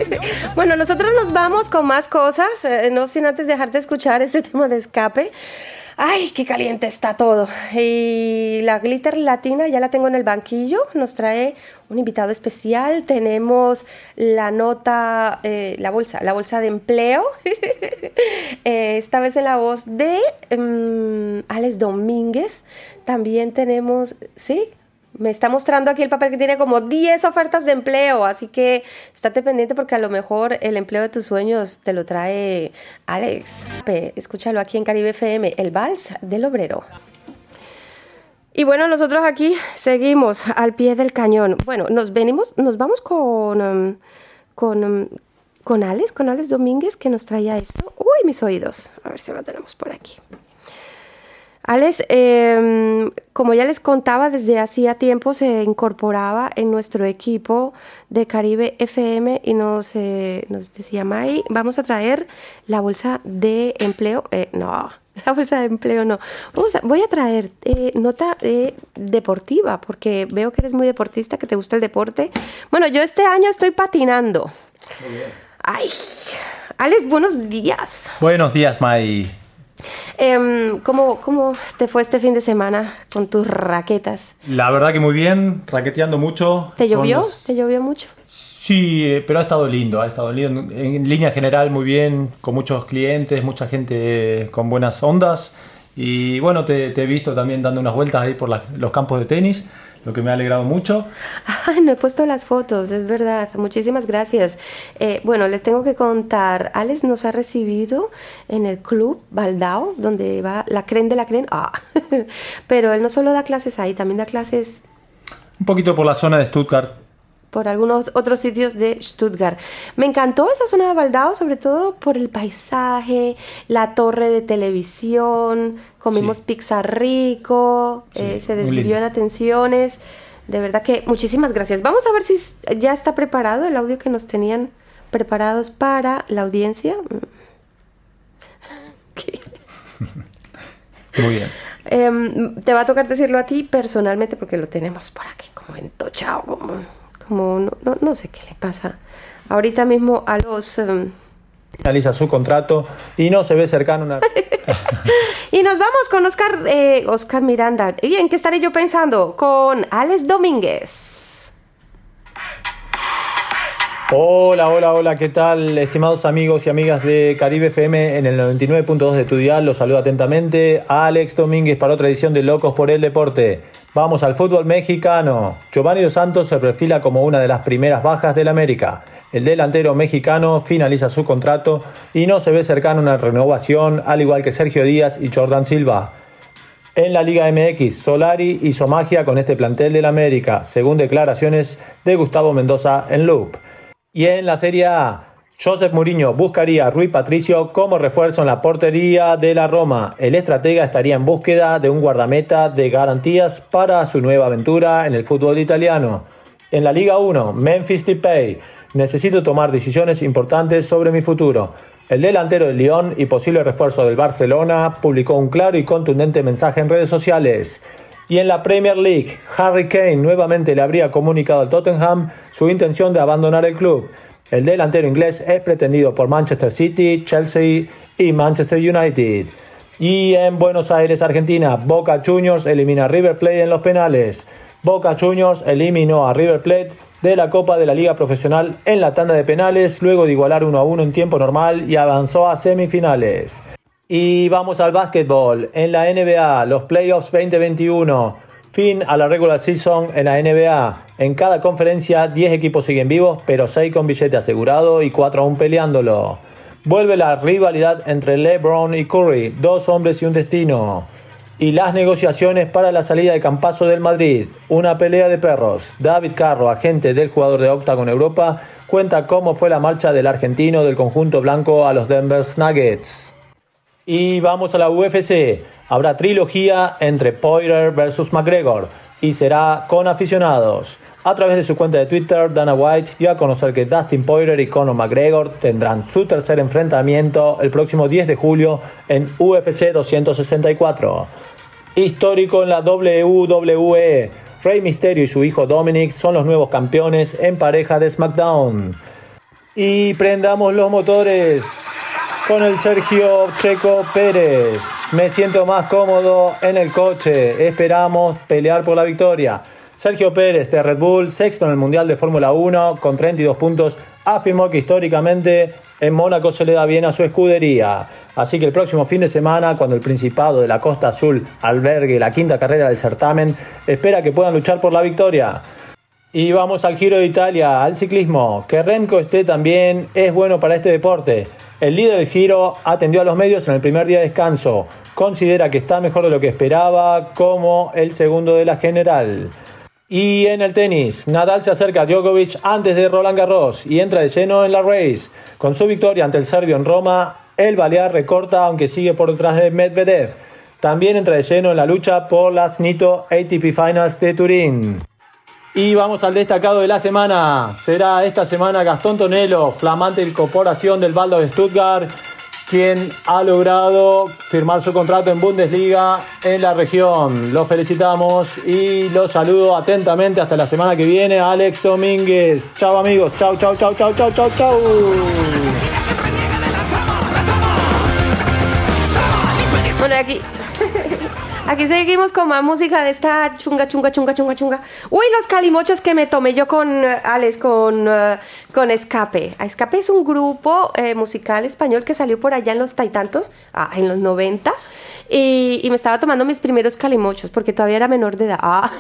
bueno, nosotros nos vamos con más cosas, eh, no sin antes dejarte escuchar este tema de escape. Ay, qué caliente está todo. Y la glitter latina ya la tengo en el banquillo. Nos trae un invitado especial. Tenemos la nota, eh, la bolsa, la bolsa de empleo. Eh, esta vez en la voz de um, Alex Domínguez. También tenemos, sí, me está mostrando aquí el papel que tiene como 10 ofertas de empleo, así que estate pendiente porque a lo mejor el empleo de tus sueños te lo trae Alex. Escúchalo aquí en Caribe FM, el vals del obrero. Y bueno, nosotros aquí seguimos al pie del cañón. Bueno, nos venimos, nos vamos con, um, con, con Alex, con Alex Domínguez, que nos traía esto. Uy, mis oídos. A ver si lo tenemos por aquí. Alex, em, como ya les contaba, desde hacía tiempo se incorporaba en nuestro equipo de Caribe FM y nos, eh, nos decía, May, vamos a traer la bolsa de empleo. Eh, no, la bolsa de empleo no. voy a traer eh, nota deportiva porque veo que eres muy deportista, que te gusta el deporte. Bueno, yo este año estoy patinando. Muy bien. Ay, Alex, buenos días. Buenos días, May. Eh, ¿cómo, ¿Cómo te fue este fin de semana con tus raquetas? La verdad que muy bien, raqueteando mucho. ¿Te llovió? ¿Te llovió mucho? Sí, eh, pero ha estado lindo, ha estado lindo. En línea general muy bien, con muchos clientes, mucha gente con buenas ondas. Y bueno, te, he visto también dando unas vueltas ahí por los campos de tenis lo que me ha alegrado mucho. Ay, no he puesto las fotos, es verdad. Muchísimas gracias. Eh, bueno, les tengo que contar. Alex nos ha recibido en el club Baldao, donde va la cren de la cren. Ah, pero él no solo da clases ahí, también da clases. Un poquito por la zona de Stuttgart por algunos otros sitios de Stuttgart. Me encantó esa zona de Baldao, sobre todo por el paisaje, la torre de televisión, comimos pizza rico, eh, se desvivió en atenciones. De verdad que muchísimas gracias. Vamos a ver si ya está preparado el audio que nos tenían preparados para la audiencia. Muy bien. Em, te va a tocar decirlo a ti personalmente porque lo tenemos por aquí como entochado, como como no, no, sé qué le pasa. Ahorita mismo a los... Um, Finaliza su contrato y no se ve cercano una... y nos vamos con Oscar, eh, Oscar Miranda. Bien, ¿qué estaré yo pensando? Con Alex Domínguez. Hola, hola, hola, ¿qué tal? Estimados amigos y amigas de Caribe FM en el 99.2 de tu dial, los saludo atentamente. Alex Domínguez para otra edición de Locos por el Deporte. Vamos al fútbol mexicano. Giovanni Dos Santos se perfila como una de las primeras bajas del América. El delantero mexicano finaliza su contrato y no se ve cercano a una renovación, al igual que Sergio Díaz y Jordan Silva. En la Liga MX, Solari hizo magia con este plantel del América, según declaraciones de Gustavo Mendoza en Loop. Y en la Serie A, Josep Mourinho buscaría a Rui Patricio como refuerzo en la portería de la Roma. El estratega estaría en búsqueda de un guardameta de garantías para su nueva aventura en el fútbol italiano. En la Liga 1, Memphis Depay. Necesito tomar decisiones importantes sobre mi futuro. El delantero del Lyon y posible refuerzo del Barcelona publicó un claro y contundente mensaje en redes sociales. Y en la Premier League, Harry Kane nuevamente le habría comunicado al Tottenham su intención de abandonar el club. El delantero inglés es pretendido por Manchester City, Chelsea y Manchester United. Y en Buenos Aires, Argentina, Boca Juniors elimina a River Plate en los penales. Boca Juniors eliminó a River Plate de la Copa de la Liga Profesional en la tanda de penales, luego de igualar 1 a 1 en tiempo normal y avanzó a semifinales. Y vamos al básquetbol. En la NBA, los playoffs 2021. Fin a la regular season en la NBA. En cada conferencia 10 equipos siguen vivos, pero 6 con billete asegurado y 4 aún peleándolo. Vuelve la rivalidad entre LeBron y Curry, dos hombres y un destino. Y las negociaciones para la salida de Campaso del Madrid, una pelea de perros. David Carro, agente del jugador de Octagon Europa, cuenta cómo fue la marcha del argentino del conjunto blanco a los Denver Nuggets. Y vamos a la UFC. Habrá trilogía entre Poirier versus McGregor y será con aficionados. A través de su cuenta de Twitter, Dana White dio a conocer que Dustin Poirier y Conor McGregor tendrán su tercer enfrentamiento el próximo 10 de julio en UFC 264. Histórico en la WWE, Rey Mysterio y su hijo Dominic son los nuevos campeones en pareja de SmackDown. Y prendamos los motores con el Sergio Checo Pérez. Me siento más cómodo en el coche. Esperamos pelear por la victoria. Sergio Pérez de Red Bull, sexto en el Mundial de Fórmula 1 con 32 puntos, afirmó que históricamente en Mónaco se le da bien a su escudería. Así que el próximo fin de semana, cuando el Principado de la Costa Azul albergue la quinta carrera del certamen, espera que puedan luchar por la victoria. Y vamos al Giro de Italia, al ciclismo. Que Remco esté también es bueno para este deporte. El líder del Giro atendió a los medios en el primer día de descanso. Considera que está mejor de lo que esperaba, como el segundo de la general. Y en el tenis, Nadal se acerca a Djokovic antes de Roland Garros y entra de lleno en la race. Con su victoria ante el serbio en Roma, el Balear recorta aunque sigue por detrás de Medvedev. También entra de lleno en la lucha por las NITO ATP Finals de Turín. Y vamos al destacado de la semana. Será esta semana Gastón Tonelo, flamante incorporación del Baldo de Stuttgart, quien ha logrado firmar su contrato en Bundesliga en la región. Lo felicitamos y lo saludo atentamente hasta la semana que viene. Alex Domínguez. Chao amigos. Chao, chao, chao, chao, chao, chao, chao. Bueno, aquí. Aquí seguimos con más música de esta chunga, chunga, chunga, chunga, chunga. Uy, los calimochos que me tomé yo con eh, Alex, con, eh, con Escape. Escape es un grupo eh, musical español que salió por allá en los taitantos, ah, en los 90. Y, me estaba tomando mis primeros calimochos porque todavía era menor de edad. Ah.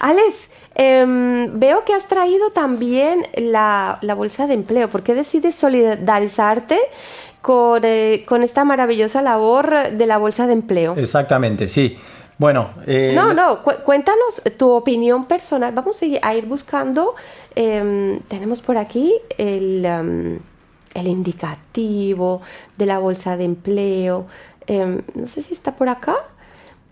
Alex, em, veo que has traído también la, la bolsa de empleo. ¿Por qué decides solidarizarte? Con, eh, con esta maravillosa labor de la Bolsa de Empleo. Exactamente, sí. Bueno, eh, no, no, cu- cuéntanos tu opinión personal. Vamos a ir, buscando. em, tenemos por aquí el, em, el indicativo de la bolsa de empleo. Em, no sé si está por acá.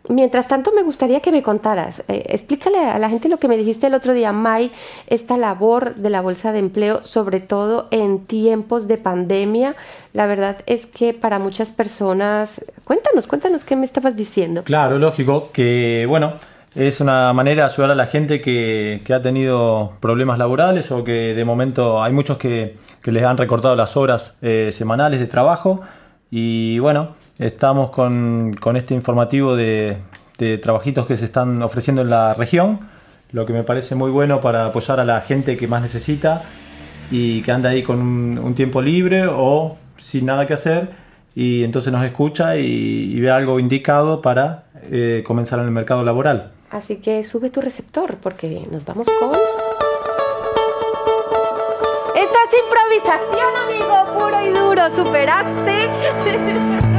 Mientras tanto, me gustaría que me contaras. eh, explícale a la gente lo que me dijiste el otro día, May, esta labor de la bolsa de empleo, sobre todo en tiempos de pandemia. La verdad es que para muchas personas. Cuéntanos, cuéntanos qué me estabas diciendo. Claro, lógico que, bueno, es una manera de ayudar a la gente que, que ha tenido problemas laborales o que de momento hay muchos que, que les han recortado las horas eh, semanales de trabajo y bueno, estamos con, con este informativo de, de trabajitos que se están ofreciendo en la región, lo que me parece muy bueno para apoyar a la gente que más necesita y que anda ahí con un, tiempo libre o sin nada que hacer y entonces nos escucha y, ve algo indicado para eh, comenzar en el mercado laboral. Así que sube tu receptor porque nos vamos con... Esto es improvisación, amigo, puro y duro. ¿Superaste?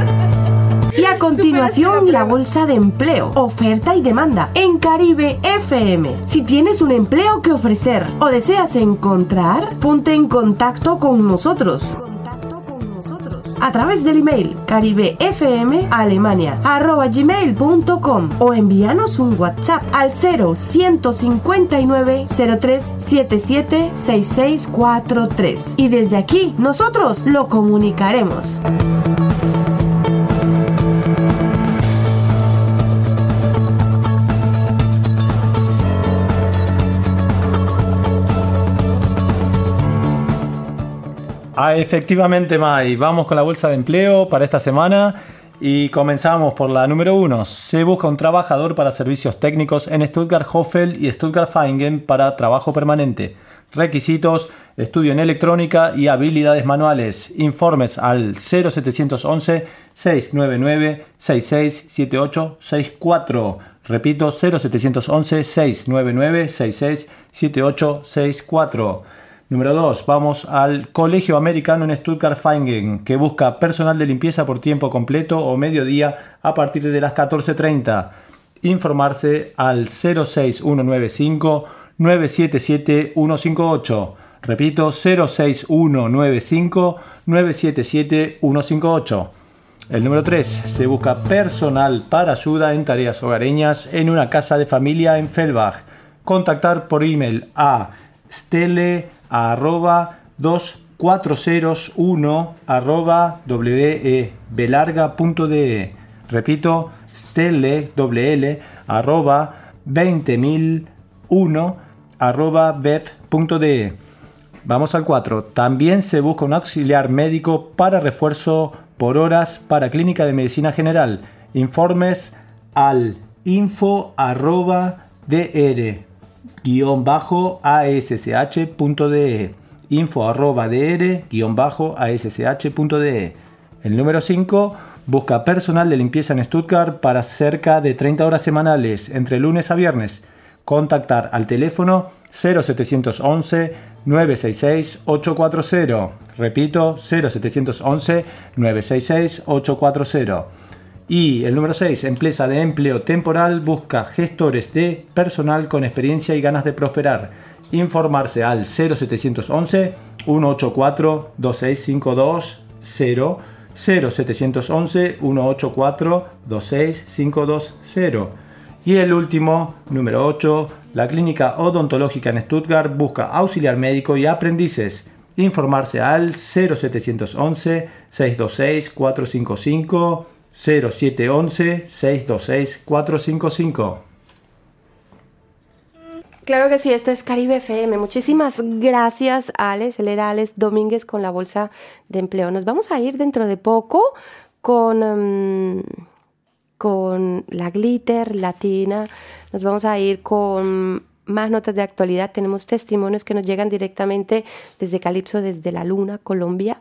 Y a continuación, la bolsa de empleo, oferta y demanda en Caribe FM. Si tienes un empleo que ofrecer o deseas encontrar, ponte en contacto con nosotros. A través del email caribefmalemania.gmail.com o envíanos un WhatsApp al 0159 0377 6643 y desde aquí nosotros lo comunicaremos. Ah, efectivamente, May, vamos con la bolsa de empleo para esta semana y comenzamos por la número uno. Se busca un trabajador para servicios técnicos en Stuttgart Hoffel y Stuttgart Feingen para trabajo permanente. Requisitos, estudio en electrónica y habilidades manuales. Informes al 0711 699 667864. Repito, 0711 699 667864. Número 2. Vamos al Colegio Americano en Stuttgart Feingen, que busca personal de limpieza por tiempo completo o mediodía a partir de las 14.30. Informarse al 06195 977 158. Repito, 06195 977 158. El número 3. Se busca personal para ayuda en tareas hogareñas en una casa de familia en Fellbach. Contactar por email a stele arroba 2401 arroba webelarga.de Repito, stele doble L, arroba 20001 arroba web.de Vamos al 4. También se busca un auxiliar médico para refuerzo por horas para Clínica de Medicina General. Informes al info arroba dr guion bajo ash.de info arroba dr guion bajo ash.de El número 5 busca personal de limpieza en Stuttgart para cerca de 30 horas semanales entre lunes a viernes. Contactar al teléfono 0711 966 840. Repito, 0711 966 840. Y el número 6, empresa de empleo temporal busca gestores de personal con experiencia y ganas de prosperar. Informarse al 0711 184 2652 0 0711 184 26520. Y el último, número 8, la clínica odontológica en Stuttgart busca auxiliar médico y aprendices. Informarse al 0711 626 455 0711 626 455. Claro que sí, esto es Caribe FM. Muchísimas gracias, Alex. Él era Alex Domínguez con la Bolsa de Empleo. Nos vamos a ir dentro de poco con, mm, con la Glitter Latina. Nos vamos a ir con más notas de actualidad. Tenemos testimonios que nos llegan directamente desde Calipso, desde la Luna, Colombia.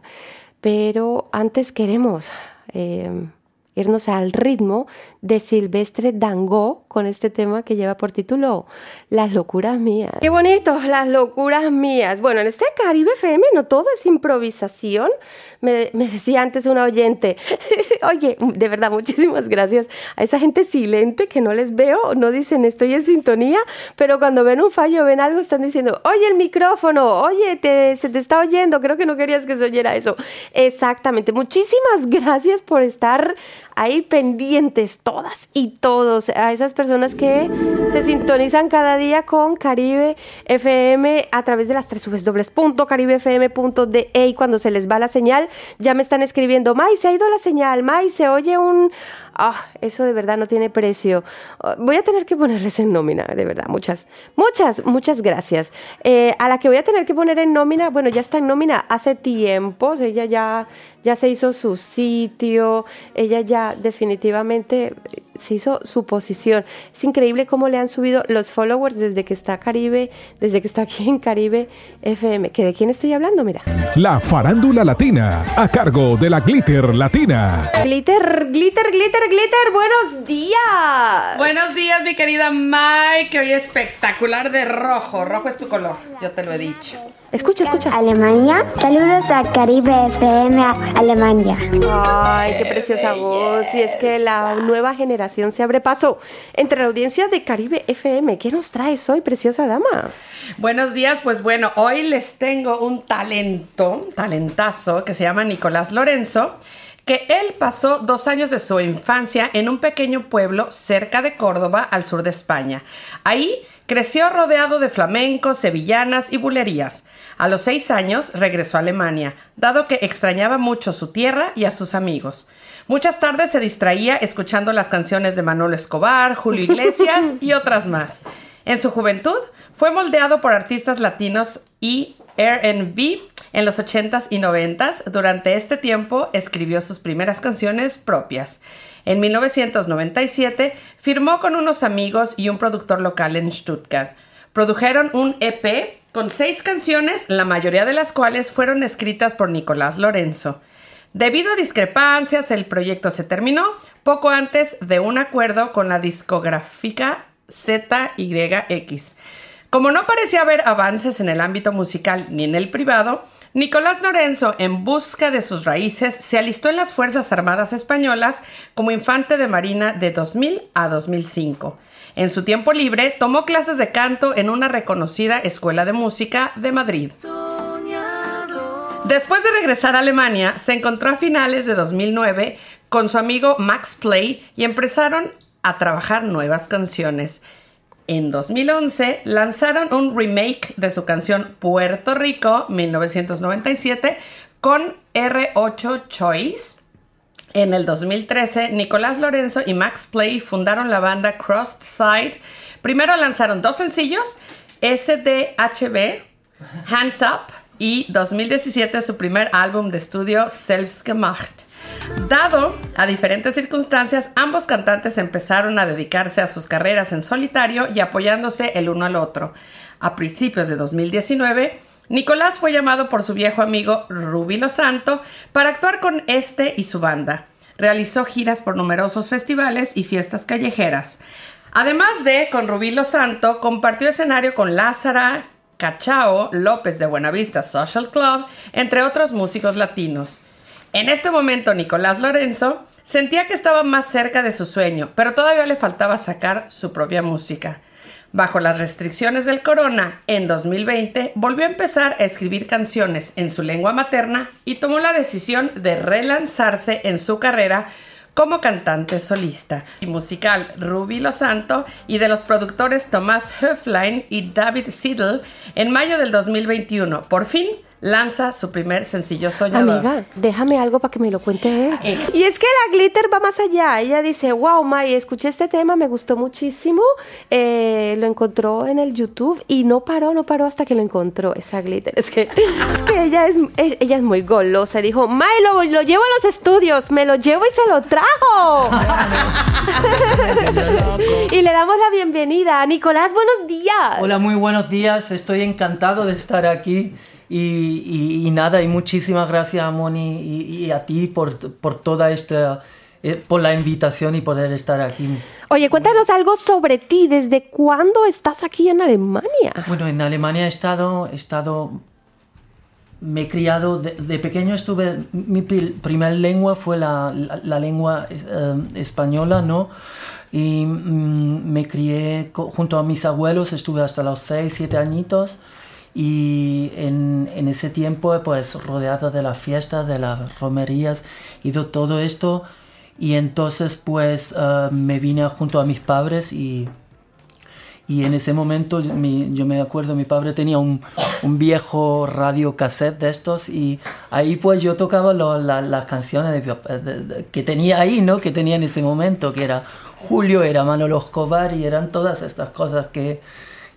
Pero antes queremos... Eh, irnos al ritmo de Silvestre Dangó con este tema que lleva por título Las locuras mías. Qué bonito, las locuras mías. Bueno, en este Caribe FM no todo es improvisación. Me, decía antes una oyente, oye, de verdad, muchísimas gracias a esa gente silente que no les veo, no dicen estoy en sintonía, pero cuando ven un fallo, ven algo, están diciendo, oye el micrófono, oye, te, se te está oyendo, creo que no querías que se oyera eso. Exactamente, muchísimas gracias por estar ahí pendientes todas y todos, a esas personas que se sintonizan cada día con Caribe FM a través de las tres www.caribefm.de y cuando se les va la señal ya me están escribiendo, May, se ha ido la señal, May, se oye un, Ah, eso de verdad no tiene precio. Ah, voy a tener que ponerles en nómina, de verdad. Muchas, muchas, muchas gracias. Eh, a la que voy a tener que poner en nómina, bueno, ya está en nómina hace tiempos. Ella ya, ya se hizo su sitio. Ella ya definitivamente se hizo su posición. Es increíble cómo le han subido los followers desde que está Caribe, desde que está aquí en Caribe FM. ¿Que ¿De quién estoy hablando? Mira. La farándula latina, a cargo de la Glitter Latina. Glitter, glitter, glitter, glitter, buenos días. Buenos días, mi querida Mike, que hoy espectacular de rojo. Rojo es tu color, yo te lo he dicho. Escucha, escucha. Alemania. Saludos a Caribe FM Alemania. Ay, qué preciosa voz. Y es que la nueva generación se abre paso entre la audiencia de Caribe FM. ¿Qué nos traes hoy, preciosa dama? Buenos días, pues bueno, hoy les tengo un talento, talentazo, que se llama Nicolás Lorenzo que él pasó dos años de su infancia en un pequeño pueblo cerca de Córdoba, al sur de España. Ahí creció rodeado de flamencos, sevillanas y bulerías. A los seis años regresó a Alemania, dado que extrañaba mucho su tierra y a sus amigos. Muchas tardes se distraía escuchando las canciones de Manuel Escobar, Julio Iglesias y otras más. En su juventud fue moldeado por artistas latinos y R&B en los 80s y 90s. Durante este tiempo escribió sus primeras canciones propias. En 1997 firmó con unos amigos y un productor local en Stuttgart. Produjeron un EP con seis canciones, la mayoría de las cuales fueron escritas por Nicolás Lorenzo. Debido a discrepancias, el proyecto se terminó poco antes de un acuerdo con la discográfica ZYX. Como no parecía haber avances en el ámbito musical ni en el privado, Nicolás Lorenzo, en busca de sus raíces, se alistó en las Fuerzas Armadas Españolas como infante de marina de 2000 a 2005. En su tiempo libre, tomó clases de canto en una reconocida escuela de música de Madrid. Después de regresar a Alemania, se encontró a finales de 2009 con su amigo Max Play y empezaron a trabajar nuevas canciones. En 2011 lanzaron un remake de su canción Puerto Rico 1997 con R8 Choice en el 2013, Nicolás Lorenzo y Max Play fundaron la banda Crossed Side. Primero lanzaron dos sencillos, SDHB, Hands Up, y 2017 su primer álbum de estudio Selbstgemacht. Dado a diferentes circunstancias, ambos cantantes empezaron a dedicarse a sus carreras en solitario y apoyándose el uno al otro. A principios de 2019, Nicolás fue llamado por su viejo amigo Ruby Santo para actuar con este y su banda. Realizó giras por numerosos festivales y fiestas callejeras. Además de con Rubí Santo, compartió escenario con Lázara, Cachao, López de Buenavista Social Club, entre otros músicos latinos. En este momento, Nicolás Lorenzo Sentía que estaba más cerca de su sueño, pero todavía le faltaba sacar su propia música. Bajo las restricciones del corona, en 2020 volvió a empezar a escribir canciones en su lengua materna y tomó la decisión de relanzarse en su carrera como cantante solista y musical Ruby Lo Santo y de los productores Tomás Höflein y David Siddle en mayo del 2021. Por fin lanza su primer sencillo soñador. Amiga, déjame algo para que me lo cuente él. Y es que la Glitter va más allá. Ella dice, wow, May, escuché este tema, me gustó muchísimo. Eh, lo encontró en el YouTube y no paró, no paró hasta que lo encontró, esa Glitter. Es que, es que ella, es, ella es muy golosa. Dijo, May, lo, lo llevo a los estudios, me lo llevo y se lo trajo. y le damos la bienvenida. Nicolás, buenos días. Hola, muy buenos días. Estoy encantado de estar aquí. Y, nada, y muchísimas gracias a Moni y, a ti por, por toda esta, eh, por la invitación y poder estar aquí. Oye, cuéntanos algo sobre ti. ¿Desde cuándo estás aquí en Alemania? Bueno, en Alemania he estado, he estado me he criado, de, pequeño estuve, mi primera lengua fue la, la, lengua eh, española, ¿no? Y mm, me crié junto a mis abuelos, estuve hasta los 6, 7 añitos y en, en, ese tiempo pues rodeado de las fiestas, de las romerías y de todo esto y entonces pues eh, me vine junto a mis padres y, y en ese momento yo me acuerdo mi padre tenía un, un, viejo radio cassette de estos y ahí pues yo tocaba las canciones que tenía ahí, ¿no? Que tenía en ese momento, que era Julio, era Manolo Escobar y eran todas estas cosas que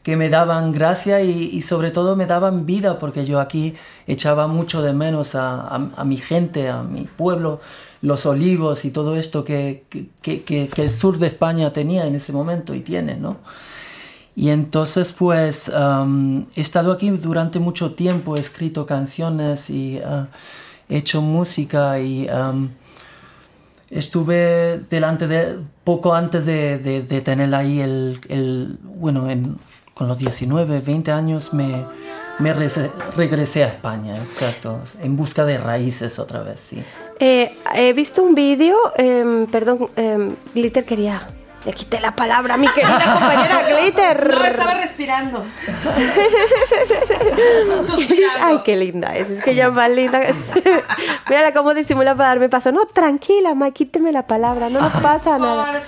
que me daban gracia y, sobre todo me daban vida, porque yo aquí echaba mucho de menos a, mi gente, a mi pueblo, los olivos y todo esto que, el sur de España tenía en ese momento y tiene, ¿no? Y entonces pues he estado aquí durante mucho tiempo, he escrito canciones y uh, he hecho música y estuve delante de, poco antes de, de, tener ahí el, bueno, en con los 19, 20 años me, me regresé a España, exacto, en busca de raíces otra vez, sí. Eh, he visto un vídeo, em, perdón, em, Glitter quería le quité la palabra a mi querida compañera Glitter. No, estaba respirando. Ay, qué linda es. Es que ella es más linda. Mírala cómo disimula para darme paso. No, tranquila, ma, quíteme la palabra. No nos pasa nada.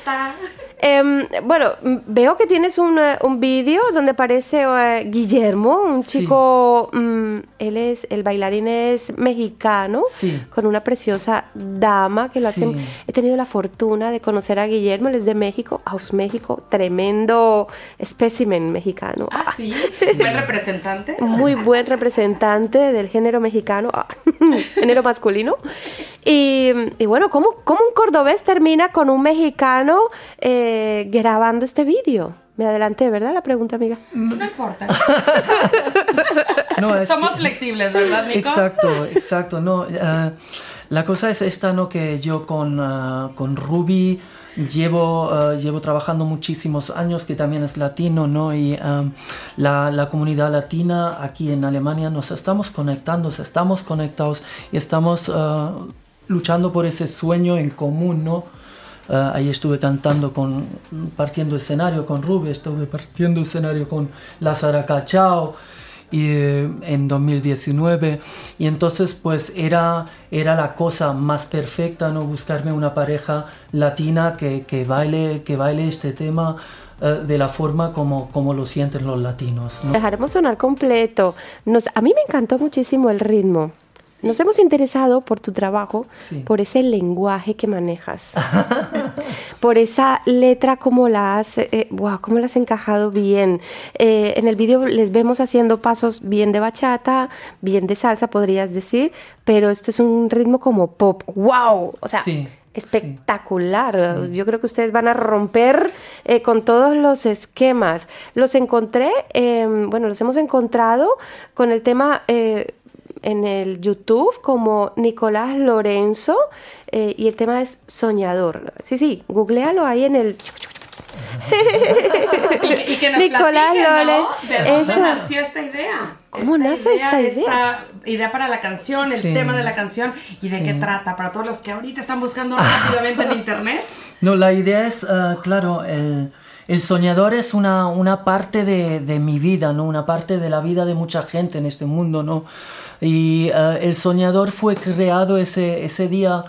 Eh, bueno, veo que tienes un, eh, un vídeo donde aparece eh, Guillermo, un chico, mm, él es, el bailarín es mexicano, con una preciosa dama que lo hace. He tenido la fortuna de conocer a Guillermo, él es de México, Aus México, tremendo espécimen mexicano. Ah, sí, buen representante. Muy buen representante del género mexicano, ah, género masculino. Y, y bueno, ¿cómo, ¿cómo, un cordobés termina con un mexicano? Eh, eh, grabando este vídeo. Me adelanté, ¿verdad? La pregunta, amiga. No, importa. Somos flexibles, ¿verdad, Nico? Exacto, exacto. No, eh, la cosa es esta, ¿no? Que yo con, uh, con Ruby llevo, uh, llevo trabajando muchísimos años, que también es latino, ¿no? Y um, la, la, comunidad latina aquí en Alemania nos estamos conectando, estamos conectados y estamos uh, luchando por ese sueño en común, ¿no? Ah, ahí estuve cantando con, partiendo escenario con Ruby, estuve partiendo escenario con Lázaro Cachao y, eh, en 2019 y entonces pues era, era la cosa más perfecta, ¿no? Buscarme una pareja latina que, que baile, que baile este tema eh, de la forma como, como lo sienten los latinos. Dejaremos sonar completo. Nos, a mí me encantó muchísimo el ritmo. Nos hemos interesado por tu trabajo, por ese lenguaje que manejas, por esa letra, cómo la has, eh, cómo la has encajado bien. Eh, en el vídeo les vemos haciendo pasos bien de bachata, bien de salsa, podrías decir, pero esto es un ritmo como pop. ¡Wow! O sea, espectacular. Yo creo que ustedes van a romper eh, con todos los esquemas. Los encontré, em, bueno, los hemos encontrado con el tema en el YouTube como Nicolás Lorenzo eh, y el tema es Soñador. Sí, sí, googlealo ahí en el... y, que nos Nicolás Lorenzo. ¿De dónde nació esta idea? ¿Cómo nace esta idea? Esta idea para la canción, el Sí. tema de la canción y de Sí. qué trata para todos los que ahorita están buscando rápidamente en internet. No, la idea es, ah, claro, el, el soñador es una, una parte de, de mi vida, ¿no? Una parte de la vida de mucha gente en este mundo, ¿no? Y ah, el soñador fue creado ese, ese día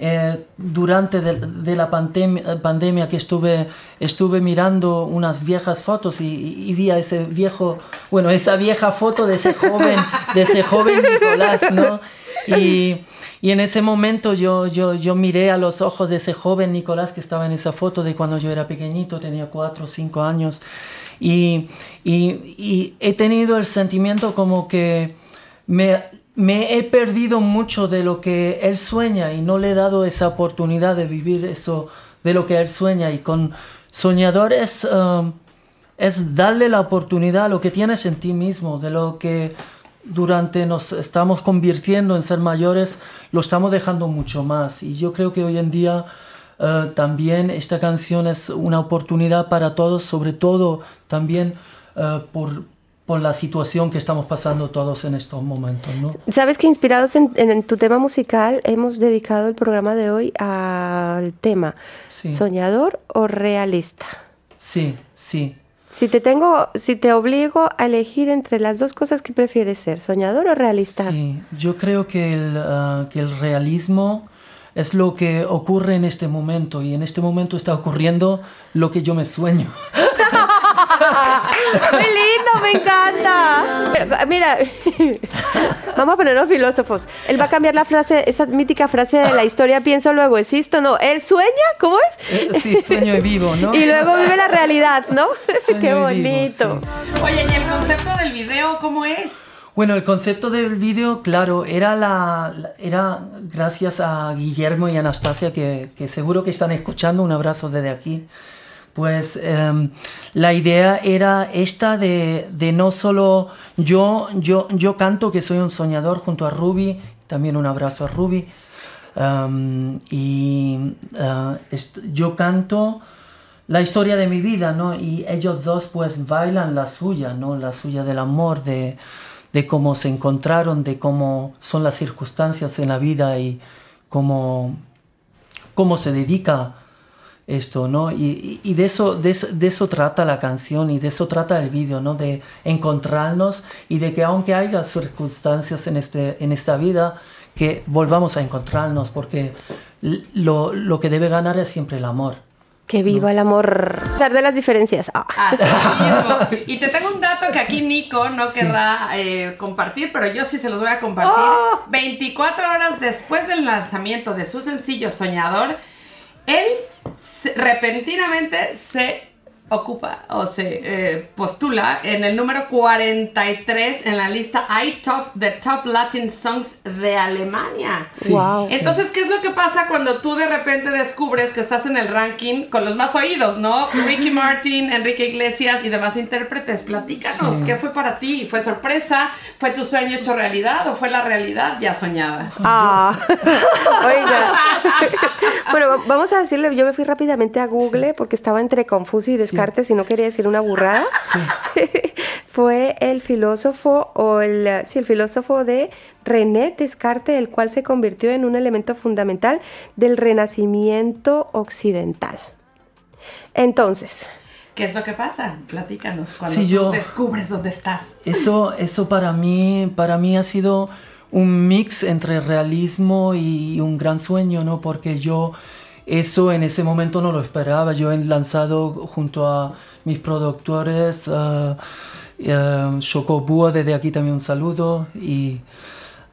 eh, durante de, de la pandemia, pandemia que estuve, estuve mirando unas viejas fotos y, y vi a ese viejo, bueno, esa vieja foto de ese joven, de ese joven Nicolás, ¿no? Y, y en ese momento yo, yo, yo miré a los ojos de ese joven Nicolás que estaba en esa foto de cuando yo era pequeñito, tenía cuatro o cinco años. Y- y he tenido el sentimiento como que me, he perdido mucho de lo que él sueña y no le he dado esa oportunidad de vivir eso de lo que él sueña. Y con soñadores um, es darle la oportunidad a lo que tienes en ti mismo, de lo que durante nos estamos convirtiendo en ser mayores, lo estamos dejando mucho más. Y yo creo que hoy en día eh, también esta canción es una oportunidad para todos, sobre todo también eh, por, por la situación que estamos pasando todos en estos momentos, ¿no? Sabes que inspirados en, en tu tema musical hemos dedicado el programa de hoy al tema Sí. soñador o realista. Sí, sí. Si te tengo, si te obligo a elegir entre las dos cosas que prefieres ser, soñador o realista. Sí, yo creo que el, ah, que el realismo es lo que ocurre en este momento y en este momento está ocurriendo lo que yo me sueño. ¡Muy lindo! ¡Me encanta! Pero, Mira, vamos a ponernos filósofos. Él va a cambiar la frase, esa mítica frase de la historia pienso luego existo. No, él sueña, ¿cómo es? Sí, sueño y vivo, ¿no? Y luego vive la realidad, ¿no? Sueño Qué y vivo, bonito. sí. Oye, ¿y el concepto del video cómo es? Bueno, el concepto del vídeo, claro, era, la, la- era gracias a Guillermo y Anastasia, que, que seguro que están escuchando, un abrazo desde aquí. Pues em, la idea era esta de, de no solo yo, yo, yo canto que soy un soñador junto a Ruby, también un abrazo a Ruby, em, y eh, yo canto la historia de mi vida, ¿no? Y ellos dos pues bailan la suya, ¿no? La suya del amor, de, de cómo se encontraron, de cómo son las circunstancias en la vida y cómo, cómo se dedica esto, ¿no? Y, y- de, eso, de, eso, de eso trata la canción y de eso trata el vídeo, ¿no? De encontrarnos y de que aunque haya circunstancias en, este, en esta vida, que volvamos a encontrarnos porque lo, lo que debe ganar es siempre el amor. Que viva el amor. A pesar de las diferencias. Ah. Así mismo. Y te tengo un dato que aquí Nico no querrá eh, compartir, pero yo sí se los voy a compartir. ¡Oh! 24 horas después del lanzamiento de su sencillo Soñador, él repentinamente se ocupa o se eh, postula en el número 43 en la lista iTop de Top Latin Songs de Alemania. Sí. Wow. Entonces, ¿qué es lo que pasa cuando tú de repente descubres que estás en el ranking con los más oídos, ¿no? Ricky Martin, Enrique Iglesias y demás intérpretes. Platícanos, Sí. ¿qué fue para ti? ¿Fue sorpresa? ¿Fue tu sueño hecho realidad o fue la realidad ya soñada? Ah. Oiga. bueno, va- vamos a decirle, yo me fui rápidamente a Google porque estaba entre confuso y descartes y no quería decir una burrada. Fue el filósofo o el sí, el filósofo de René Descartes, el cual se convirtió en un elemento fundamental del renacimiento occidental. Entonces, ¿Qué es lo que pasa? Platícanos cuando Sí, tú yo- descubres dónde estás. Eso, eso para mí, para mí ha sido un mix entre realismo y un gran sueño, ¿no? Porque yo eso en ese momento no lo esperaba. Yo he lanzado junto a mis productores, uh, uh, desde aquí también un saludo, y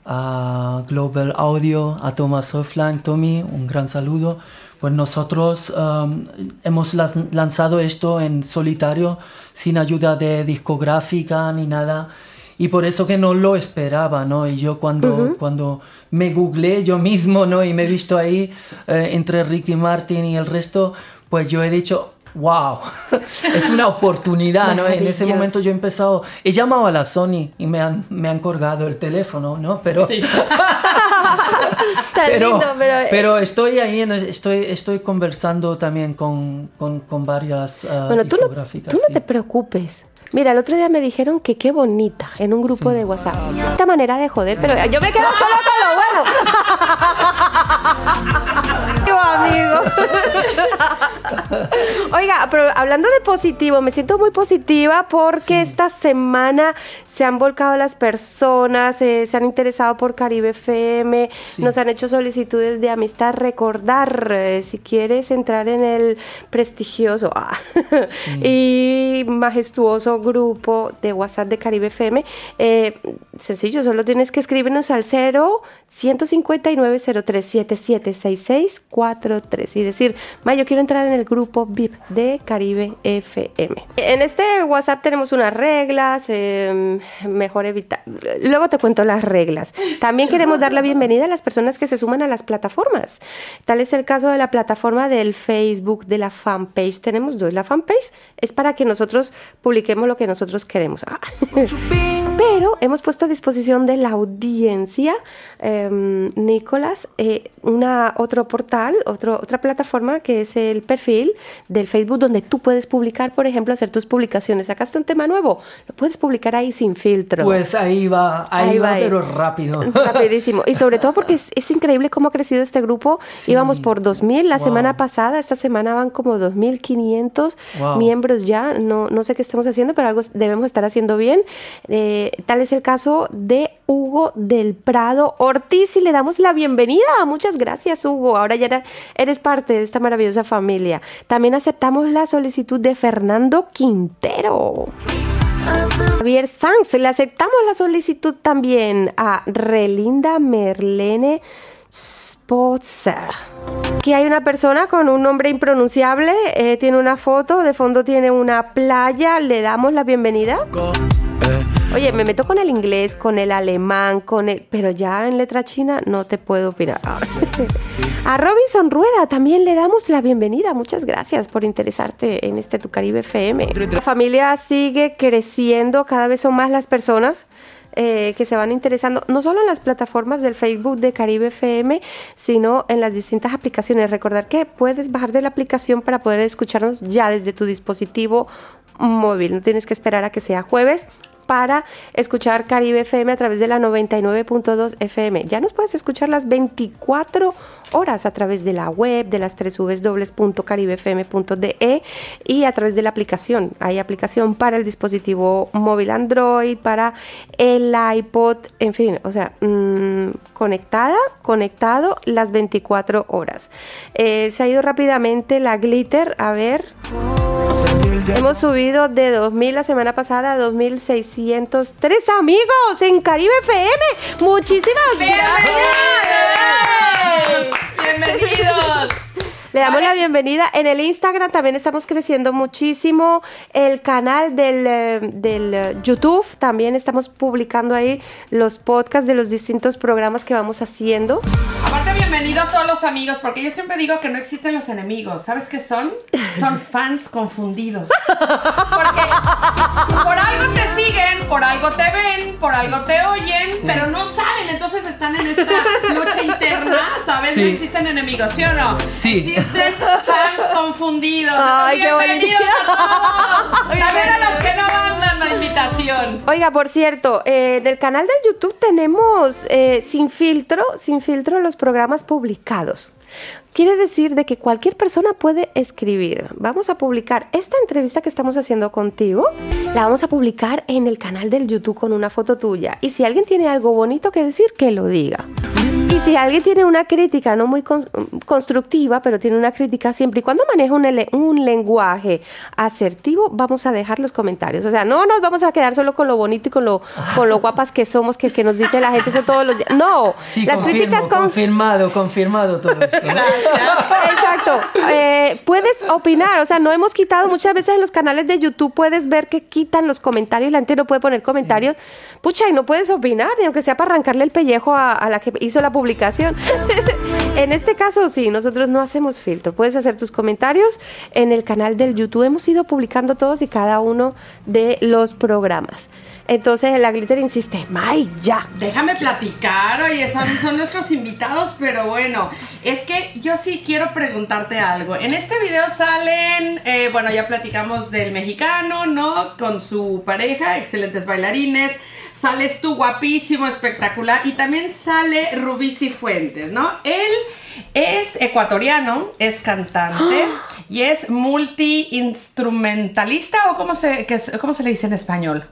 a Global Audio, a Thomas Hoffland, Tommy, un gran saludo. Pues nosotros um, hemos lanzado esto en solitario, sin ayuda de discográfica ni nada. Y por eso que no lo esperaba, ¿no? Y yo cuando, cuando me googleé yo mismo, ¿no? Y me he visto ahí eh, entre Ricky Martin y el resto, pues yo he dicho, wow, es una oportunidad, ¿no? En ese momento yo he empezado, he llamado a la Sony y me han, me han colgado el teléfono, ¿no? Pero, tan pero, lindo, pero, eh, pero estoy ahí, en- estoy, estoy conversando también con, con, con varias ah, bueno, tú no, tú no sí. te preocupes. Mira, el otro día me dijeron que qué bonita en un grupo de WhatsApp. Esta manera de joder, pero yo me quedo solo con lo bueno. Amigo. Oiga, pero hablando de positivo, me siento muy positiva porque esta semana se han volcado las personas, eh, se han interesado por Caribe FM, nos han hecho solicitudes de amistad. Recordar, eh, si quieres entrar en el prestigioso ah, y majestuoso grupo de WhatsApp de Caribe FM, eh, sencillo, solo tienes que escribirnos al 0 159 0377 y decir, Ma, yo quiero entrar en el grupo VIP de Caribe FM. En este WhatsApp tenemos unas reglas, eh, mejor evitar. Luego te cuento las reglas. También queremos dar la bienvenida a las personas que se suman a las plataformas. Tal es el caso de la plataforma del Facebook, de la fanpage. Tenemos dos. La fanpage es para que nosotros publiquemos lo que nosotros queremos. Ah. Pero hemos puesto a disposición de la audiencia, em, Nicolás, eh, una, otro portal, otro, otra plataforma que es el perfil del Facebook donde tú puedes publicar, por ejemplo, hacer tus publicaciones. Sacaste un tema nuevo, lo puedes publicar ahí sin filtro. Pues ahí va, ahí, va, pero rápido. Rapidísimo. Y sobre todo porque es, increíble cómo ha crecido este grupo. Íbamos por 2.000 la semana pasada, esta semana van como 2.500 miembros ya. No, no sé qué estamos haciendo, pero algo debemos estar haciendo bien. Eh, tal es el caso de Hugo del Prado Ortiz y le damos la bienvenida. Muchas gracias, Hugo. Ahora ya eres parte de esta maravillosa familia. También aceptamos la solicitud de Fernando Quintero. Javier Sanz, le aceptamos la solicitud también a Relinda Merlene Spotzer. Aquí hay una persona con un nombre impronunciable, eh, tiene una foto, de fondo tiene una playa, le damos la bienvenida. Oye, me meto con el inglés, con el alemán, con el... Pero ya en letra china no te puedo opinar. A Robinson Rueda también le damos la bienvenida. Muchas gracias por interesarte en este Tu Caribe FM. La familia sigue creciendo, cada vez son más las personas. Eh, que se van interesando, no solo en las plataformas del Facebook de Caribe FM, sino en las distintas aplicaciones. Recordar que puedes bajar de la aplicación para poder escucharnos ya desde tu dispositivo móvil. No tienes que esperar a que sea jueves para escuchar Caribe FM a través de la 99.2 FM. Ya nos puedes escuchar las 24 horas a través de la web, de las tres www.caribefm.de y a través de la aplicación. Hay aplicación para el dispositivo móvil Android, para el iPod, en fin, o sea, mm, conectada, conectado las 24 horas. Eh, se ha ido rápidamente la glitter, a ver. Hemos subido de 2000 la semana pasada a 2603 amigos en Caribe FM. Muchísimas gracias. Bienvenidos. Le damos la bienvenida. En el Instagram también estamos creciendo muchísimo. El canal del, eh, del eh, YouTube también estamos publicando ahí los podcasts de los distintos programas que vamos haciendo. Aparte, bienvenidos todos los amigos, porque yo siempre digo que no existen los enemigos. ¿Sabes qué son? Son fans confundidos. Porque por algo te siguen, por algo te ven, por algo te oyen, pero no saben. Entonces están en esta lucha interna, ¿sabes? No existen enemigos, ¿sí o no? Sí fans confundidos. Ay, qué Bienvenidos a todos. También a los que no mandan la invitación. Oiga, por cierto, eh, en el canal de YouTube tenemos eh, sin filtro, sin filtro los programas publicados. Quiere decir de que cualquier persona puede escribir. Vamos a publicar esta entrevista que estamos haciendo contigo, la vamos a publicar en el canal del YouTube con una foto tuya. Y si alguien tiene algo bonito que decir, que lo diga. Y si alguien tiene una crítica no muy constructiva, pero tiene una crítica siempre y cuando maneja un, un, lenguaje asertivo, vamos a dejar los comentarios. O sea, no nos vamos a quedar solo con lo bonito y con lo, con lo guapas que somos, que, que nos dice la gente eso todos los días. No, las críticas con... confirmado, confirmado todo esto. Exacto. Eh, puedes opinar, o sea, no hemos quitado muchas veces en los canales de YouTube, puedes ver que quitan los comentarios, la gente no puede poner comentarios. Pucha, y no puedes opinar, ni aunque sea para arrancarle el pellejo a, a la que hizo la publicación. en este caso, sí, nosotros no hacemos filtro. Puedes hacer tus comentarios en el canal del YouTube. Hemos ido publicando todos y cada uno de los programas. Entonces la glitter insiste, May, ya. Déjame platicar, oye, son, son nuestros invitados, pero bueno, es que yo sí quiero preguntarte algo. En este video salen, eh, bueno, ya platicamos del mexicano, ¿no? Con su pareja, excelentes bailarines. Sales tú guapísimo, espectacular. Y también sale Rubí Cifuentes, ¿no? Él es ecuatoriano, es cantante y es multi-instrumentalista o cómo se, que cómo se le dice en español.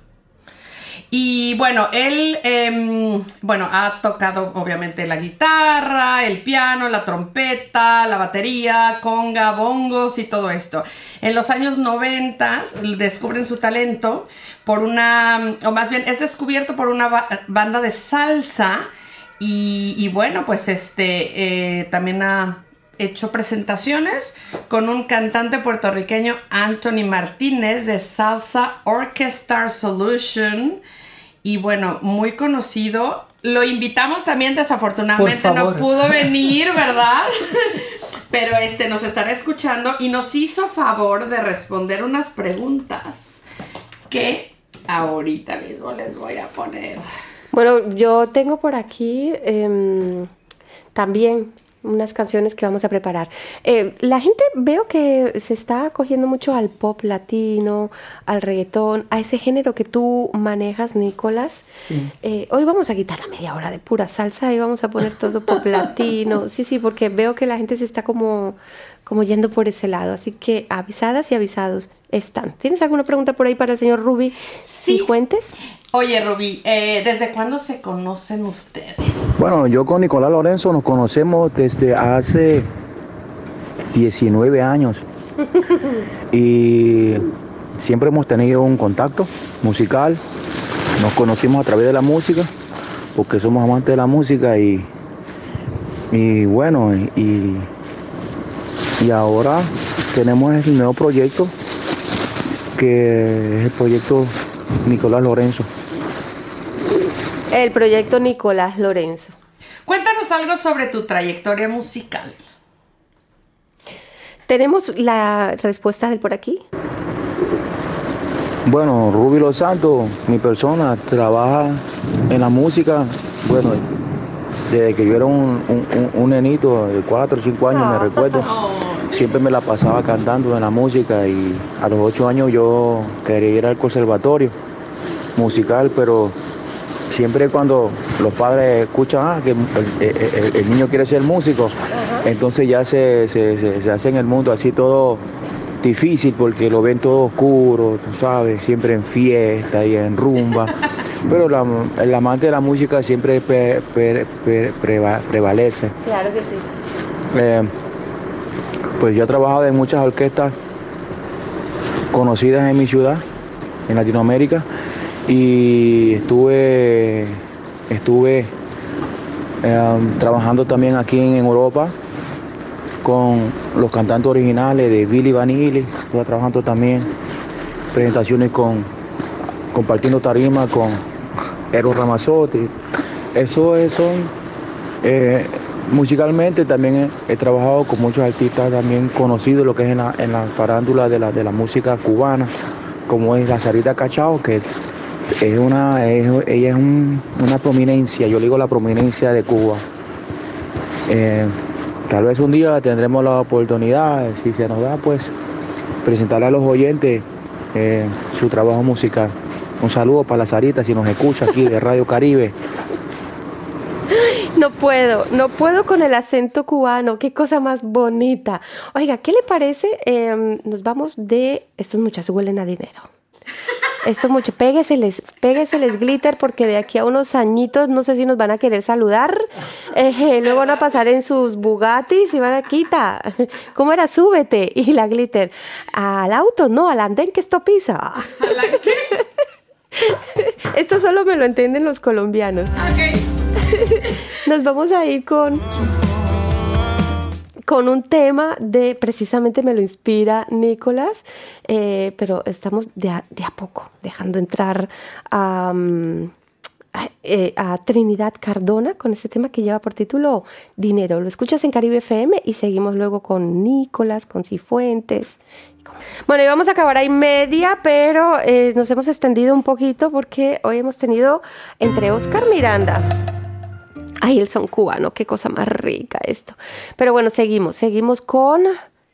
Y bueno, él, em, bueno, ha tocado obviamente la guitarra, el piano, la trompeta, la batería, conga, bongos y todo esto. En los años 90 descubren su talento por una, o más bien es descubierto por una ba- banda de salsa y, y bueno, pues este eh, también ha hecho presentaciones con un cantante puertorriqueño, Anthony Martínez, de Salsa Orchestra Solution. Y bueno, muy conocido. Lo invitamos también, desafortunadamente no pudo venir, ¿verdad? Pero este nos estará escuchando y nos hizo favor de responder unas preguntas que ahorita mismo les voy a poner. Bueno, yo tengo por aquí em, también unas canciones que vamos a preparar. Eh, la gente veo que se está cogiendo mucho al pop latino, al reggaetón, a ese género que tú manejas, Nicolás. Sí. Eh, hoy vamos a quitar la media hora de pura salsa y vamos a poner todo pop latino. Sí, sí, porque veo que la gente se está como, como yendo por ese lado. Así que avisadas y avisados están. ¿Tienes alguna pregunta por ahí para el señor Ruby Sí. Cifuentes? Oye, Rubí, eh, ¿desde cuándo se conocen ustedes? Bueno, yo con Nicolás Lorenzo nos conocemos desde hace 19 años y siempre hemos tenido un contacto musical. Nos conocimos a través de la música porque somos amantes de la música y, y bueno, y, y ahora tenemos el nuevo proyecto que es el proyecto Nicolás Lorenzo. El proyecto Nicolás Lorenzo. Cuéntanos algo sobre tu trayectoria musical. ¿Tenemos la respuesta del por aquí? Bueno, Ruby Los Santos, mi persona, trabaja en la música, bueno, desde que yo era un, un- un- nenito de 4 o 5 años, me recuerdo, siempre me la pasaba cantando en la música y a los 8 años yo quería ir al conservatorio musical, pero siempre cuando los padres escuchan ah, que el, el- el- el niño quiere ser músico, entonces ya se, se, se- se hace en el mundo así todo difícil porque lo ven todo oscuro, tú sabes, siempre en fiesta y en rumba. Pero la- el amante de la música siempre preva- prevalece. Claro que sí. Eh, pues yo he trabajado en muchas orquestas conocidas en mi ciudad, en Latinoamérica, y estuve, estuve eh, trabajando también aquí en Europa con los cantantes originales de Billy Vanilli, estuve trabajando también presentaciones con compartiendo tarima con Eros Ramazzotti. Eso es, son eh, musicalmente también he, trabajado con muchos artistas también conocidos lo que es en la, en la farándula de la, de la música cubana, como es la Sarita Cachao, que es una, ella es un- una prominencia, yo digo la prominencia de Cuba. Eh, tal vez un día tendremos la oportunidad, si se nos da, pues presentarle a los oyentes eh, su trabajo musical. Un saludo para la Sarita si nos escucha aquí de Radio Caribe. No puedo, no puedo con el acento cubano. Qué cosa más bonita. Oiga, ¿qué le parece? Em, nos vamos de. Estos muchachos huelen a dinero. Estos muchachos, pégueseles, pégueseles glitter porque de aquí a unos añitos no sé si nos van a querer saludar. Eh, luego van a pasar en sus Bugattis y van a quita. ¿Cómo era? Súbete. Y la glitter. Al auto, no, al andén que esto pisa. Esto solo me lo entienden los colombianos. Nos vamos a ir con con un tema de precisamente me lo inspira Nicolás, eh, pero estamos de a, poco dejando entrar a, mm, eh, Trinidad Cardona con este tema que lleva por título Dinero. Lo escuchas en Caribe FM y seguimos luego con Nicolás, con Cifuentes. Bueno, y vamos a acabar ahí media, pero eh, nos hemos extendido un poquito porque hoy hemos tenido entre Oscar Miranda. Ay, el son cubano, qué cosa más rica esto. Pero bueno, seguimos, seguimos con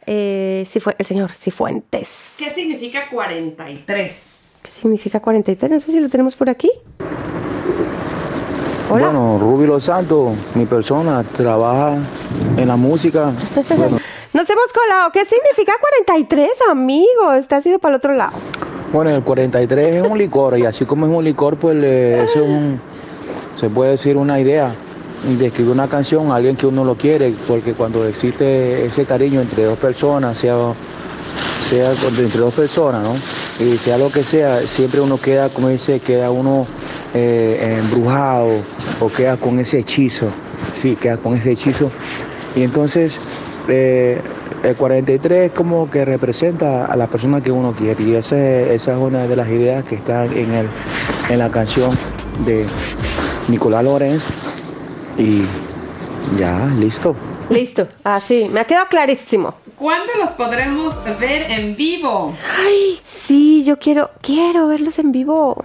eh, el señor Cifuentes. ¿Qué significa 43? ¿Qué significa 43? No sé si lo tenemos por aquí. Hola. Bueno, Ruby Los Santos, mi persona, trabaja en la música. Nos hemos colado. ¿Qué significa 43, amigo? Está haciendo para el otro lado. Bueno, el 43 es un licor y así como es un licor, pues eso es un, se puede decir una idea de escribir una canción a alguien que uno lo quiere, porque cuando existe ese cariño entre dos personas, sea, sea entre dos personas, ¿no? Y sea lo que sea, siempre uno queda, como dice, queda uno eh, embrujado o queda con ese hechizo, sí, queda con ese hechizo. Y entonces eh, el 43 como que representa a la persona que uno quiere y esa, es una de las ideas que están en, el, en la canción de Nicolás Lorenz y ya, listo. Listo, así, me ha quedado clarísimo. ¿Cuándo los podremos ver en vivo? Ay, sí, yo quiero, quiero verlos en vivo.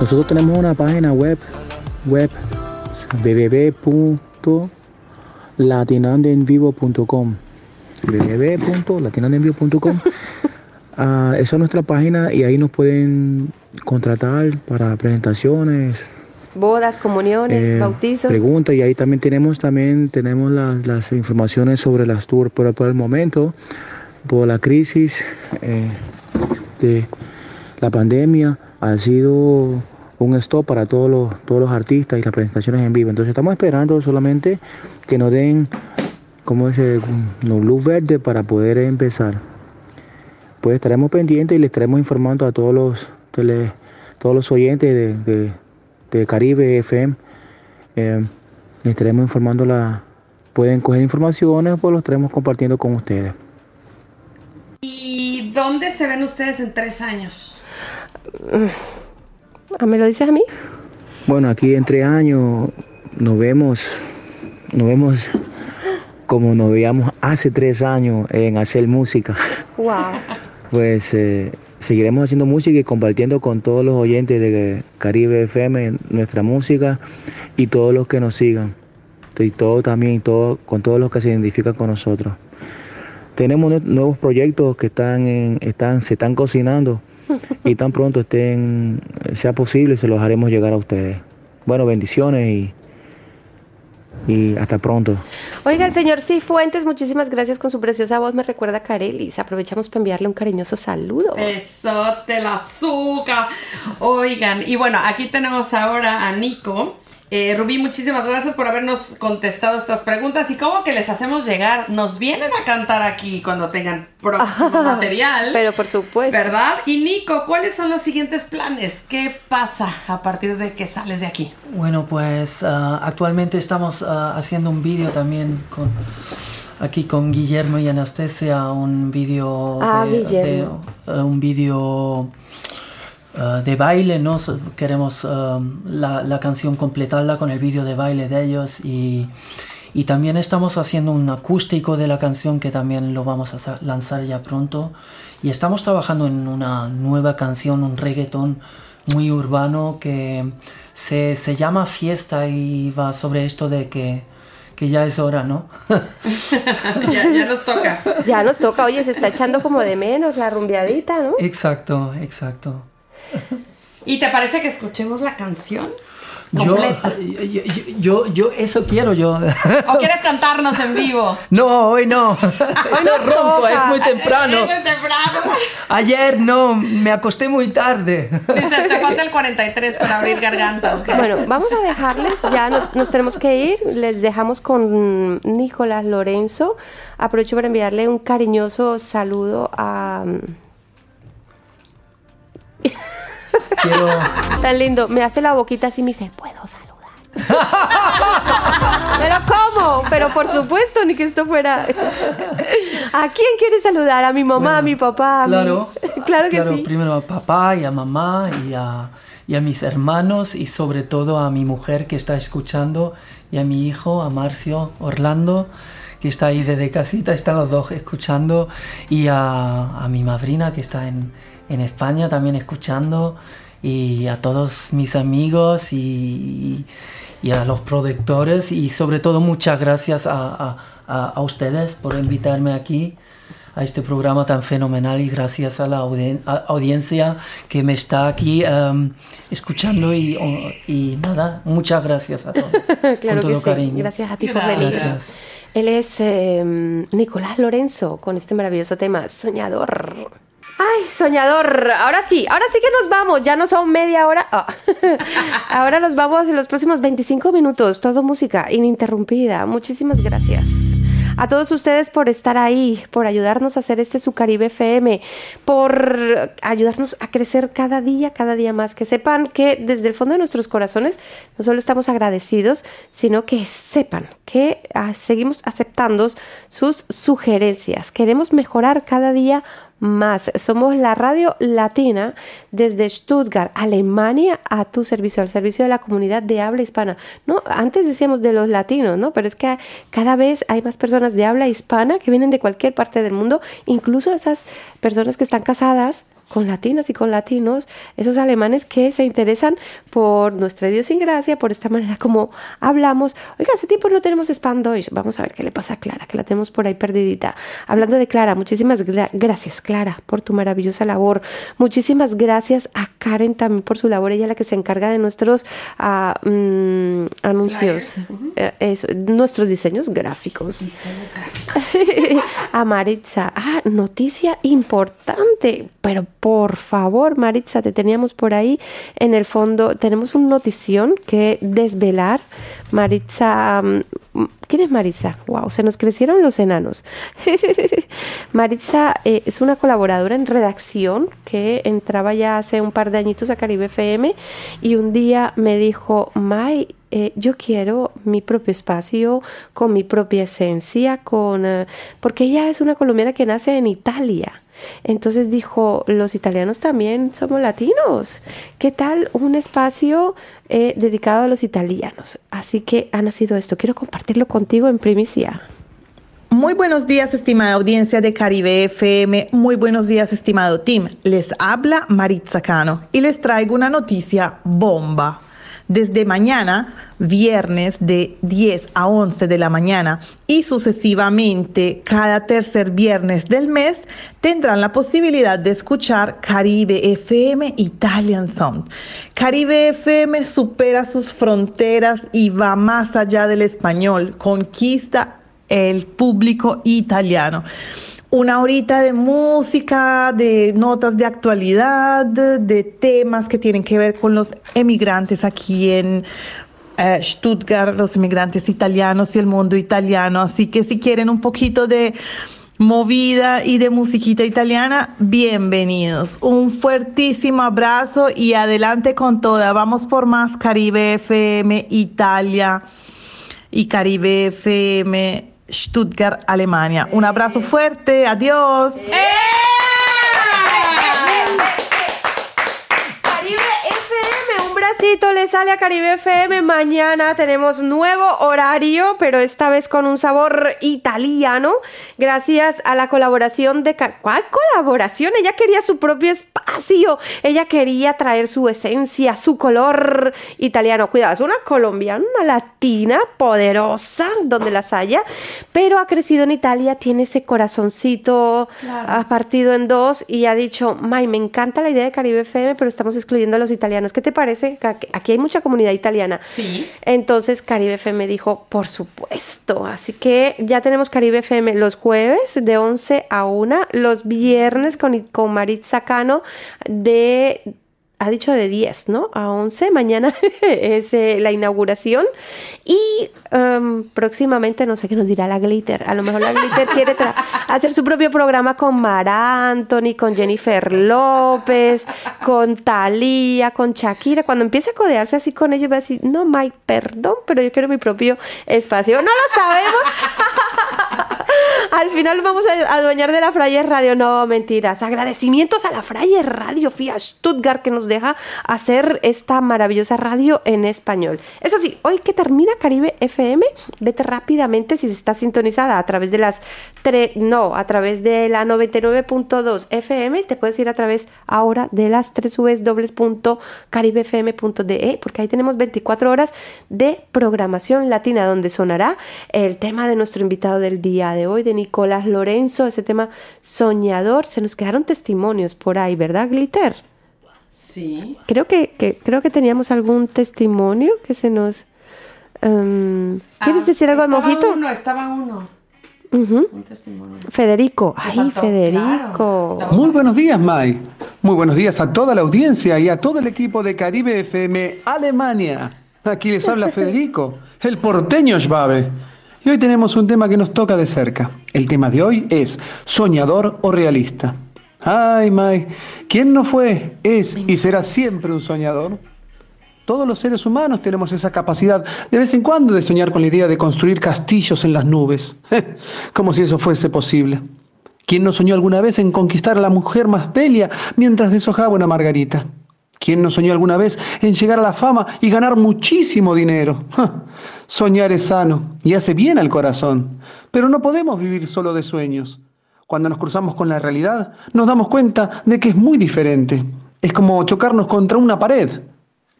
Nosotros tenemos una página web, web www.latinandoenvivo.com www.latinandoenvivo.com uh, Esa es nuestra página y ahí nos pueden contratar para presentaciones, bodas, comuniones, eh, bautizos. Pregunta y ahí también tenemos también tenemos las, informaciones sobre las tours, pero por el momento, por la crisis eh, de la pandemia, ha sido un stop para todos los, todos los artistas y las presentaciones en vivo. Entonces estamos esperando solamente que nos den, como dice, luz verde para poder empezar. Pues estaremos pendientes y les estaremos informando a todos los todos los oyentes de de Caribe FM. Eh, les estaremos informando la. Pueden coger informaciones, pues lo estaremos compartiendo con ustedes. ¿Y dónde se ven ustedes en tres años? Ah, ¿Me lo dices a mí? Bueno, aquí en tres años nos vemos, nos vemos como nos veíamos hace tres años en hacer música. Wow. Pues eh, seguiremos haciendo música y compartiendo con todos los oyentes de Caribe FM nuestra música y todos los que nos sigan. Y todo también, todo, con todos los que se identifican con nosotros. Tenemos nuevos proyectos que están, en, están se están cocinando y tan pronto estén, sea posible, se los haremos llegar a ustedes. Bueno, bendiciones y y hasta pronto. Oiga, el señor Cifuentes, muchísimas gracias con su preciosa voz. Me recuerda a Carelis. Aprovechamos para enviarle un cariñoso saludo. Eso, te la azúcar. Oigan, y bueno, aquí tenemos ahora a Nico eh, Rubí, muchísimas gracias por habernos contestado estas preguntas. ¿Y cómo que les hacemos llegar? Nos vienen a cantar aquí cuando tengan próximo material. Pero por supuesto. ¿Verdad? Y Nico, ¿cuáles son los siguientes planes? ¿Qué pasa a partir de que sales de aquí? Bueno, pues ah, actualmente estamos ah, haciendo un vídeo también con aquí con Guillermo y Anastasia, un vídeo ah, eh, un vídeo eh, de baile, ¿no? Queremos eh, la, canción completarla con el vídeo de baile de ellos y, y, también estamos haciendo un acústico de la canción que también lo vamos a lanzar ya pronto y estamos trabajando en una nueva canción, un reggaeton muy urbano que se, se llama Fiesta y va sobre esto de que que ya es hora, ¿no? ya, ya, nos toca. Ya nos toca, oye, se está echando como de menos la rumbeadita, ¿no? Exacto, exacto. ¿Y te parece que escuchemos la canción? Yo, yo, yo, eso quiero yo. ¿O quieres cantarnos en vivo? No, hoy no. Hoy no rompo, es muy temprano. Es temprano. Ayer no, me acosté muy tarde. Dice, te falta el 43 para abrir garganta. Bueno, vamos a dejarles, ya nos, nos tenemos que ir. Les dejamos con Nicolás Lorenzo. Aprovecho para enviarle un cariñoso saludo a... Quiero... Tan lindo. Me hace la boquita así y me dice, ¿puedo saludar? Pero ¿cómo? Pero por supuesto, ni que esto fuera... ¿A quién quieres saludar? ¿A mi mamá, a mi papá? claro. claro que sí. Primero a papá y a mamá y a, y a mis hermanos y sobre todo a mi mujer que está escuchando y a mi hijo, a Marcio Orlando que está ahí desde casita, están los dos escuchando, y a, mi madrina que está en, España también escuchando, y a todos mis amigos y, a los productores, y sobre todo muchas gracias a, ustedes por invitarme aquí a este programa tan fenomenal y gracias a la audiencia que me está aquí em, escuchando y, nada, muchas gracias a todos. claro que sí. Gracias a ti por venir. Gracias. Él es em, Nicolás Lorenzo con este maravilloso tema, Soñador. Ay, soñador. Ahora sí, ahora sí que nos vamos. Ya no son media hora. Ah. ahora nos vamos en los próximos 25 minutos. Todo música ininterrumpida. Muchísimas gracias. A todos ustedes por estar ahí, por ayudarnos a hacer este Sucaribe FM, por ayudarnos a crecer cada día, cada día más. Que sepan que desde el fondo de nuestros corazones no solo estamos agradecidos, sino que sepan que ah, seguimos aceptando sus sugerencias. Queremos mejorar cada día. Somos la radio latina desde Stuttgart, Alemania, a tu servicio, al servicio de la comunidad de habla hispana. No, antes decíamos de los latinos, ¿no? Pero es que cada vez hay más personas de habla hispana que vienen de cualquier parte del mundo, incluso esas personas que están casadas con latinas y con latinos, esos alemanes que se interesan por nuestra idiosincrasia, por esta manera como hablamos. Oiga, hace tiempo no tenemos Spam Vamos a ver qué le pasa a Clara, que la tenemos por ahí perdidita. Hablando de Clara, muchísimas gracias, Clara, por tu maravillosa labor. Muchísimas gracias a Karen también por su labor. Ella es la que se encarga de nuestros ah, mm, anuncios, eh, nuestros diseños gráficos. Diseños gráficos. a Maritza, ah, noticia importante, pero por favor, Maritza, te teníamos por ahí. En el fondo, tenemos una notición que desvelar. Maritza, mm, ¿quién es Maritza? Wow, se nos crecieron los enanos. Maritza eh, es una colaboradora en redacción que entraba ya hace un par de añitos a Caribe FM y un día me dijo, May, eh, yo quiero mi propio espacio, con mi propia esencia, con eh, porque ella es una colombiana que nace en Italia. Entonces dijo, los italianos también somos latinos. ¿Qué tal un espacio eh, dedicado a los italianos? Así que ha nacido esto. Quiero compartirlo contigo en primicia. Muy buenos días, estimada audiencia de Caribe FM. Muy buenos días, estimado team. Les habla Maritza Cano y les traigo una noticia bomba. Desde mañana, viernes de 10 a 11 de la mañana y sucesivamente cada tercer viernes del mes, tendrán la posibilidad de escuchar Caribe FM Italian Sound. Caribe FM supera sus fronteras y va más allá del español, conquista el público italiano una horita de música, de notas de actualidad, de temas que tienen que ver con los emigrantes aquí en eh, Stuttgart, los emigrantes italianos y el mundo italiano. Así que si quieren un poquito de movida y de musiquita italiana, bienvenidos. Un fuertísimo abrazo y adelante con toda. Vamos por más Caribe FM Italia y Caribe FM Stuttgart, Alemania. Un abrazo fuerte, adiós. ¡Eh! Le sale a Caribe FM. Mañana tenemos nuevo horario, pero esta vez con un sabor italiano. Gracias a la colaboración de. ¿Cuál colaboración? Ella quería su propio espacio. Ella quería traer su esencia, su color italiano. Cuidado, es una colombiana, una latina poderosa, donde las haya, pero ha crecido en Italia, tiene ese corazoncito ha partido en dos y ha dicho: May, me encanta la idea de Caribe FM, pero estamos excluyendo a los italianos. ¿Qué te parece? Aquí hay mucha comunidad italiana. Sí. Entonces Caribe FM dijo, por supuesto. Así que ya tenemos Caribe FM los jueves de 11 a 1, los viernes con, con Maritza Cano de ha dicho de 10, ¿no? A 11, mañana es eh, la inauguración y um, próximamente no sé qué nos dirá la Glitter. A lo mejor la Glitter quiere hacer su propio programa con Mar Anthony, con Jennifer López, con Thalía, con Shakira. Cuando empiece a codearse así con ellos va a decir, no, Mike, perdón, pero yo quiero mi propio espacio. No lo sabemos. Al final vamos a adueñar de la Frayer Radio. No, mentiras. Agradecimientos a la Frayer Radio FIA Stuttgart que nos deja hacer esta maravillosa radio en español. Eso sí, hoy que termina Caribe FM, vete rápidamente si está sintonizada a través de las tres, no, a través de la 99.2 FM, te puedes ir a través ahora de las tres caribefm.de porque ahí tenemos 24 horas de programación latina donde sonará el tema de nuestro invitado del día de hoy, de Nicolás Lorenzo, ese tema soñador. Se nos quedaron testimonios por ahí, ¿verdad, Glitter? Sí. Creo que, creo que teníamos algún testimonio que se nos... Um, ¿Quieres Ah, decir algo de estaba Mojito? Uno, estaba uno. Ujú. Un testimonio. Federico. Ay, faltó, Federico. claro. Muy buenos días, Mai. Muy buenos días a toda la audiencia y a todo el equipo de Caribe FM Alemania. Aquí les habla Federico, el porteño Schwabe. Hoy tenemos un tema que nos toca de cerca. El tema de hoy es soñador o realista. Ay, Mai, ¿quién no fue, es y será siempre un soñador? Todos los seres humanos tenemos esa capacidad de vez en cuando de soñar con la idea de construir castillos en las nubes, como si eso fuese posible. ¿Quién no soñó alguna vez en conquistar a la mujer más bella mientras deshojaba una margarita? ¿Quién no soñó alguna vez en llegar a la fama y ganar muchísimo dinero? Soñar es sano y hace bien al corazón, pero no podemos vivir solo de sueños. Cuando nos cruzamos con la realidad, nos damos cuenta de que es muy diferente. Es como chocarnos contra una pared.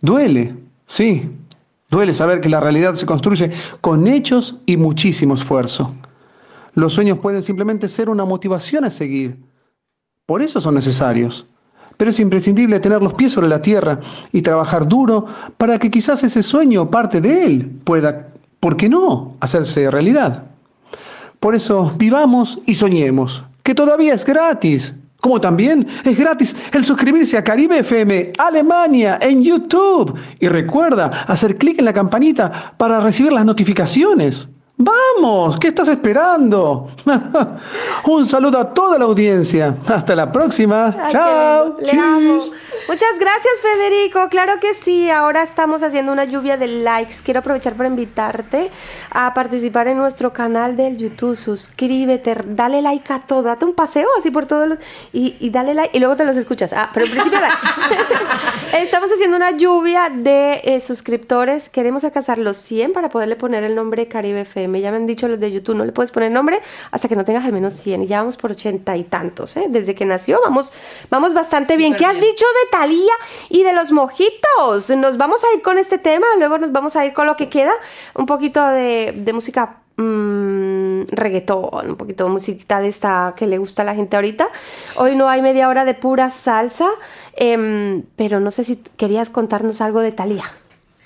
Duele, sí. Duele saber que la realidad se construye con hechos y muchísimo esfuerzo. Los sueños pueden simplemente ser una motivación a seguir. Por eso son necesarios. Pero es imprescindible tener los pies sobre la tierra y trabajar duro para que quizás ese sueño, parte de él, pueda, ¿por qué no?, hacerse realidad. Por eso vivamos y soñemos, que todavía es gratis. Como también es gratis el suscribirse a Caribe FM Alemania en YouTube. Y recuerda hacer clic en la campanita para recibir las notificaciones. Vamos, ¿qué estás esperando? Un saludo a toda la audiencia. Hasta la próxima. Ay, Chao. Le amo. Muchas gracias, Federico. Claro que sí. Ahora estamos haciendo una lluvia de likes. Quiero aprovechar para invitarte a participar en nuestro canal del YouTube. Suscríbete, dale like a todo. Date un paseo así por todos los. Y, y dale like. Y luego te los escuchas. Ah, pero en principio like. Estamos haciendo una lluvia de eh, suscriptores. Queremos alcanzar los 100 para poderle poner el nombre Caribe FM. Ya me han dicho los de YouTube, no le puedes poner nombre hasta que no tengas al menos 100. Y ya vamos por ochenta y tantos, ¿eh? Desde que nació vamos, vamos bastante bien. ¿Qué has bien. dicho de Talía y de los mojitos? Nos vamos a ir con este tema, luego nos vamos a ir con lo que queda. Un poquito de, de música mm, reggaetón, un poquito de musiquita de esta que le gusta a la gente ahorita. Hoy no hay media hora de pura salsa, em, pero no sé si querías contarnos algo de Talía.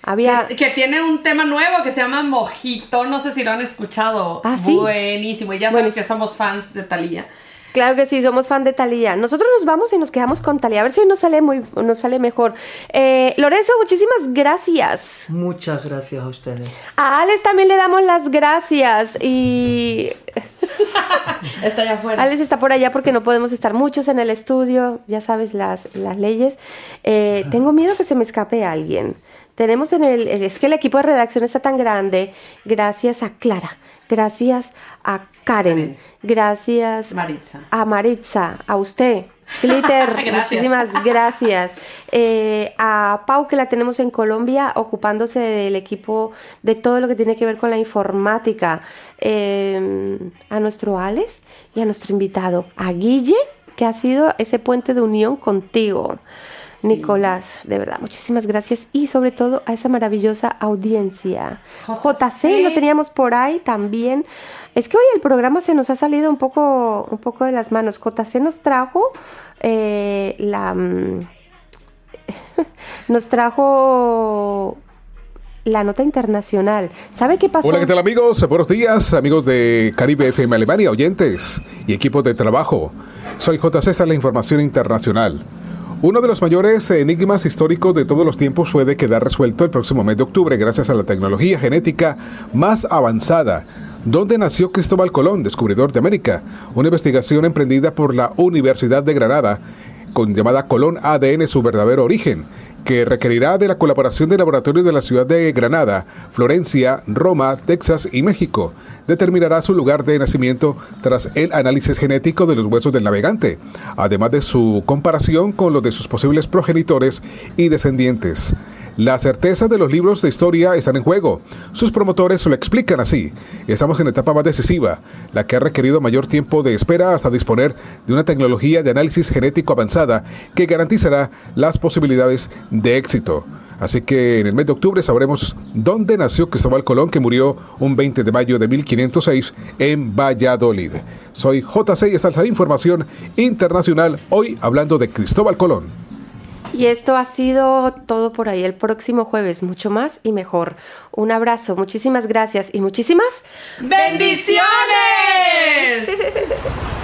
Había... Que, que tiene un tema nuevo que se llama Mojito, no sé si lo han escuchado. Ah, ¿sí? Buenísimo, y ya sabes Buenísimo. que somos fans de Talía. Claro que sí, somos fan de Talía. Nosotros nos vamos y nos quedamos con Talía. A ver si hoy nos sale muy, nos sale mejor. Eh, Lorenzo, muchísimas gracias. Muchas gracias a ustedes. A Alex también le damos las gracias y Está allá afuera. Alex está por allá porque no podemos estar muchos en el estudio, ya sabes las, las leyes. Eh, tengo miedo que se me escape alguien. Tenemos en el, es que el equipo de redacción está tan grande, gracias a Clara, gracias a Karen, gracias Maritza. a Maritza, a usted, Glitter, Gracias. muchísimas gracias. Eh, a Pau, que la tenemos en Colombia, ocupándose del equipo de todo lo que tiene que ver con la informática. Eh, a nuestro Alex y a nuestro invitado, a Guille, que ha sido ese puente de unión contigo. Nicolás, de verdad, muchísimas gracias y sobre todo a esa maravillosa audiencia. JC, lo teníamos por ahí también. Es que hoy el programa se nos ha salido un poco, un poco de las manos. JC nos trajo eh, la. mm, nos trajo la nota internacional. ¿Sabe qué pasó? Hola, ¿qué tal amigos? Buenos días, amigos de Caribe FM Alemania, oyentes y equipos de trabajo. Soy J. César, la información internacional. Uno de los mayores enigmas históricos de todos los tiempos puede quedar resuelto el próximo mes de octubre gracias a la tecnología genética más avanzada. ¿Dónde nació Cristóbal Colón, descubridor de América? Una investigación emprendida por la Universidad de Granada con llamada Colón ADN su verdadero origen, que requerirá de la colaboración de laboratorios de la ciudad de Granada, Florencia, Roma, Texas y México. Determinará su lugar de nacimiento tras el análisis genético de los huesos del navegante, además de su comparación con los de sus posibles progenitores y descendientes. La certeza de los libros de historia están en juego. Sus promotores lo explican así. Estamos en la etapa más decisiva, la que ha requerido mayor tiempo de espera hasta disponer de una tecnología de análisis genético avanzada que garantizará las posibilidades de éxito. Así que en el mes de octubre sabremos dónde nació Cristóbal Colón, que murió un 20 de mayo de 1506 en Valladolid. Soy JC y esta es la información internacional, hoy hablando de Cristóbal Colón. Y esto ha sido todo por ahí el próximo jueves, mucho más y mejor. Un abrazo, muchísimas gracias y muchísimas bendiciones.